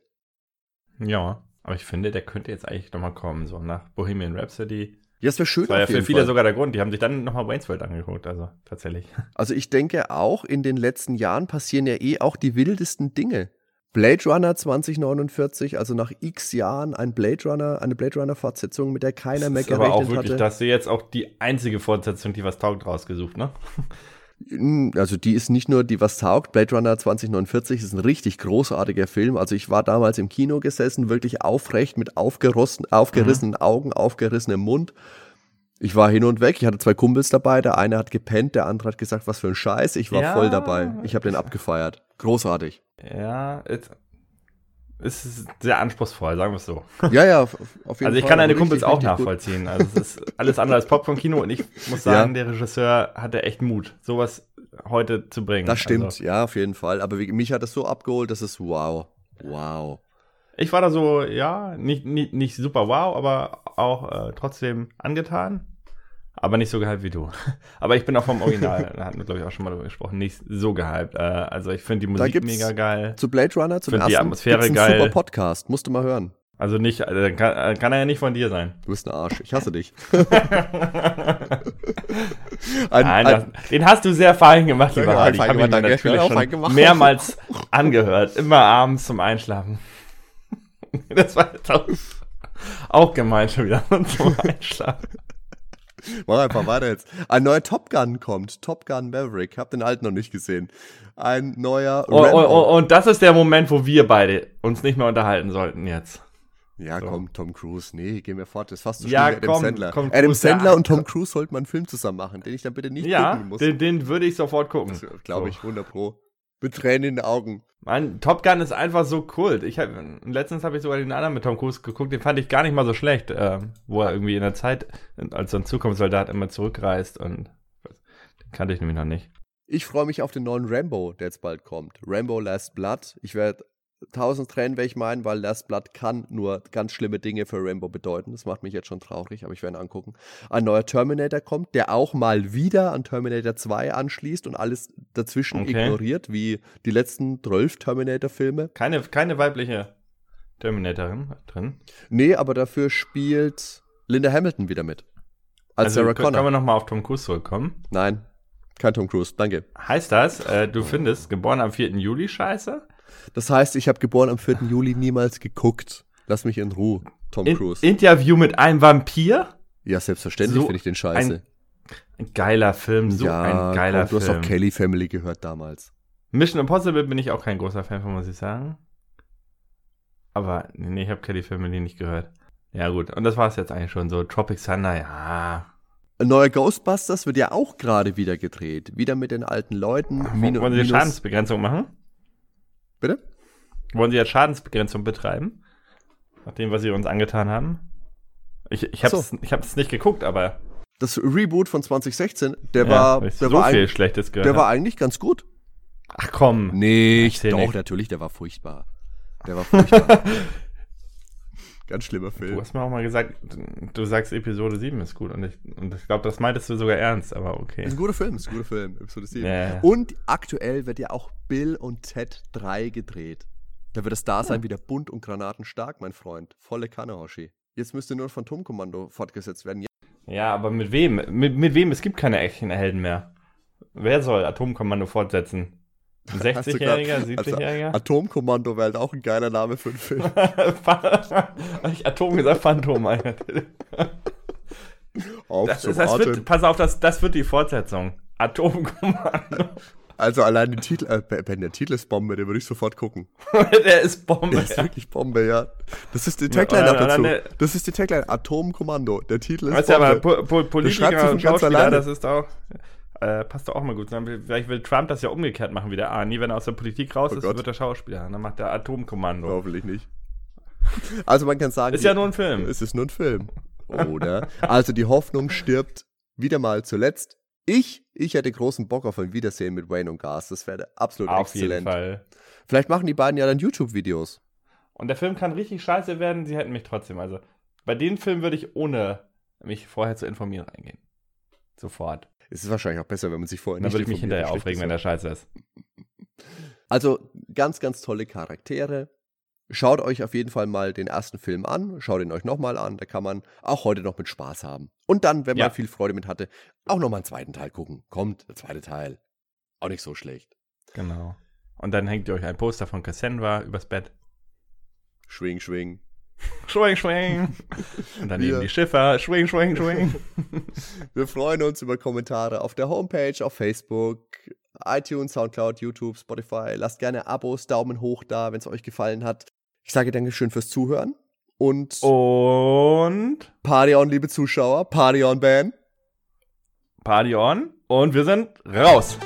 Ja. Aber ich finde, der könnte jetzt eigentlich nochmal kommen, so nach Bohemian Rhapsody. Ja, es wäre schön. Das war ja für viele Fall. sogar der Grund. Die haben sich dann nochmal Wayne's World angeguckt, also tatsächlich. Also ich denke auch, in den letzten Jahren passieren ja eh auch die wildesten Dinge. Blade Runner 2049, also nach x Jahren ein Blade Runner, eine Blade Runner Fortsetzung, mit der keiner mehr gerechnet aber auch wirklich, hatte. Das ist jetzt auch die einzige Fortsetzung, die was taugt, rausgesucht, ne? Also die ist nicht nur die was taugt, Blade Runner 2049 ist ein richtig großartiger Film. Also ich war damals im Kino gesessen, wirklich aufrecht mit aufgerissenen mhm. Augen, aufgerissenem Mund. Ich war hin und weg, ich hatte zwei Kumpels dabei, der eine hat gepennt, der andere hat gesagt, was für ein Scheiß, ich war ja, voll dabei. Ich habe den abgefeiert. Großartig. Ja, es ist sehr anspruchsvoll, sagen wir es so. Ja, ja, auf, jeden Fall. Also ich kann deine Kumpels auch nachvollziehen. Also es ist alles andere als Popcorn-Kino und ich muss sagen, ja. der Regisseur hatte echt Mut, sowas heute zu bringen. Das stimmt, also, ja, auf jeden Fall. Aber mich hat das so abgeholt, das ist wow. Wow. Ich war da so, ja, nicht, nicht, nicht super wow, aber auch äh, trotzdem angetan. Aber nicht so gehypt wie du. *laughs* Aber ich bin auch vom Original, *laughs* da hatten wir, glaube ich, auch schon mal darüber gesprochen, nicht so gehypt. Äh, also ich finde die Musik mega geil. Zu Blade Runner, ersten, die Atmosphäre geil. super Podcast, musst du mal hören. Also nicht, äh, kann, äh, kann, er ja nicht von dir sein. Du bist ein Arsch, ich hasse dich. *laughs* ein, Nein, das, den hast du sehr fein gemacht, lieber Hardy. Ich habe ihn danke. natürlich schon mehrmals angehört, immer abends zum Einschlafen. das war jetzt auch, auch gemein schon wieder zum Einschlafen. *laughs* Mach einfach weiter jetzt. Ein neuer Top Gun kommt. Top Gun Maverick. Hab den alten noch nicht gesehen. Ein neuer. Oh, oh, oh, und das ist der Moment, wo wir beide uns nicht mehr unterhalten sollten jetzt. Ja, so. komm, Tom Cruise. Nee, gehen wir fort. Das ist fast so ja, schlimm wie Adam komm, Sandler. Komm, Adam Sandler ja. und Tom Cruise sollten mal einen Film zusammen machen, den ich dann bitte nicht ja, gucken muss. Den, den würde ich sofort gucken. Glaube ich, 100 Pro. Mit Tränen in den Augen. Mein Top Gun ist einfach so kult. Ich hab, letztens habe ich sogar den anderen mit Tom Cruise geguckt, den fand ich gar nicht mal so schlecht, äh, wo er irgendwie in der Zeit als so ein Zukunftssoldat immer zurückreist und den kannte ich nämlich noch nicht. Ich freue mich auf den neuen Rambo, der jetzt bald kommt. Rambo Last Blood. Ich werde tausend Tränen werde ich meinen, weil Last Blood kann nur ganz schlimme Dinge für Rainbow bedeuten. Das macht mich jetzt schon traurig, aber ich werde ihn angucken. Ein neuer Terminator kommt, der auch mal wieder an Terminator 2 anschließt und alles dazwischen okay. ignoriert, wie die letzten 12 Terminator-Filme. Keine, keine weibliche Terminatorin drin? Nee, aber dafür spielt Linda Hamilton wieder mit. Als also, Sarah Connor. Können wir nochmal auf Tom Cruise zurückkommen? Nein, kein Tom Cruise, danke. Heißt das, äh, du findest geboren am 4. Juli scheiße? Das heißt, ich habe geboren am 4. Juli niemals geguckt. Lass mich in Ruhe, Tom in Cruise. Interview mit einem Vampir? Ja, selbstverständlich so finde ich den scheiße. Ein, ein, geiler Film, so ja, ein geiler Film. Du hast auch Kelly Family gehört damals. Mission Impossible bin ich auch kein großer Fan von, muss ich sagen. Aber nee, ich habe Kelly Family nicht gehört. Ja gut, und das war es jetzt eigentlich schon so. Tropic Thunder, ja. Ein neuer Ghostbusters wird ja auch gerade wieder gedreht. Wieder mit den alten Leuten. Wollen Sie Schadensbegrenzung machen? Bitte? Wollen Sie jetzt Schadensbegrenzung betreiben? Nach dem, was Sie uns angetan haben? Ich, ich habe es so. nicht geguckt, aber. Das Reboot von 2016, der ja, war. Der so war viel Schlechtes gehört. Der war eigentlich ganz gut. Ach komm. Nicht. Doch, nicht. natürlich, der war furchtbar. Der war furchtbar. *laughs* Ganz schlimmer Film. Du hast mir auch mal gesagt, du sagst Episode 7 ist gut. Und ich, und ich glaube, das meintest du sogar ernst, aber okay. Ist ein guter Film, ist ein guter Film, Episode 7. Ja, Und aktuell wird ja auch Bill und Ted 3 gedreht. Da wird das Dasein ja. wieder bunt und granatenstark, mein Freund. Volle Kanne, Hoshi. Jetzt müsste nur Phantomkommando fortgesetzt werden. Ja, aber mit wem? Mit, mit wem? Es gibt keine Actionhelden mehr. Wer soll Atomkommando fortsetzen? Ein 60-Jähriger, 70-Jähriger? Also Atomkommando wäre halt auch ein geiler Name für einen Film. *laughs* ich Atom gesagt, Phantom, Alter. auf das, das heißt, wird, pass auf, das, das wird die Fortsetzung. Atomkommando. Also allein den Titel, äh, wenn der Titel ist Bombe, den würde ich sofort gucken. *laughs* der ist Bombe. Der ist ja. wirklich Bombe, ja. Das ist die Tagline ja, dazu. Das ist die Tagline Atomkommando. Der Titel ist weißt Bombe. Ja, aber po po Politiker und Schauspieler, das ist auch äh, passt doch auch mal gut zusammen. Vielleicht will Trump das ja umgekehrt machen wie der A. Nie, wenn er aus der Politik raus oh ist, Gott. wird er Schauspieler. Dann macht er Atomkommando. Hoffentlich nicht. Also man kann sagen, ist ja nur ein Film. Es ist nur ein Film. Oder? also die Hoffnung stirbt wieder mal zuletzt. Ich, ich hätte großen Bock auf ein Wiedersehen mit Wayne und Gas. Das wäre absolut auf exzellent. Auf jeden Fall. Vielleicht machen die beiden ja dann YouTube-Videos. Und der Film kann richtig scheiße werden, sie hätten mich trotzdem. Also bei den Filmen würde ich ohne mich vorher zu informieren reingehen. Sofort. Es ist wahrscheinlich auch besser, wenn man sich vorher nicht Dann würde ich mich hinterher aufregen, wenn der scheiße ist. Also ganz, ganz tolle Charaktere. Schaut euch auf jeden Fall mal den ersten Film an, schaut ihn euch nochmal an, da kann man auch heute noch mit Spaß haben. Und dann, wenn Ja. man viel Freude mit hatte, auch nochmal einen zweiten Teil gucken. Kommt, der zweite Teil. Auch nicht so schlecht. Genau. Und dann hängt ihr euch ein Poster von Cassandra übers Bett. Schwing, schwing. Schwing, schwing. Und dann eben die Schiffer. Schwing, schwing, schwing. *laughs* Wir freuen uns über Kommentare auf der Homepage, auf Facebook, iTunes, Soundcloud, YouTube, Spotify. Lasst gerne Abos, Daumen hoch da, wenn es euch gefallen hat. Ich sage Dankeschön fürs Zuhören und Und Party on, liebe Zuschauer, Party on, Ben. Party on. Und wir sind raus.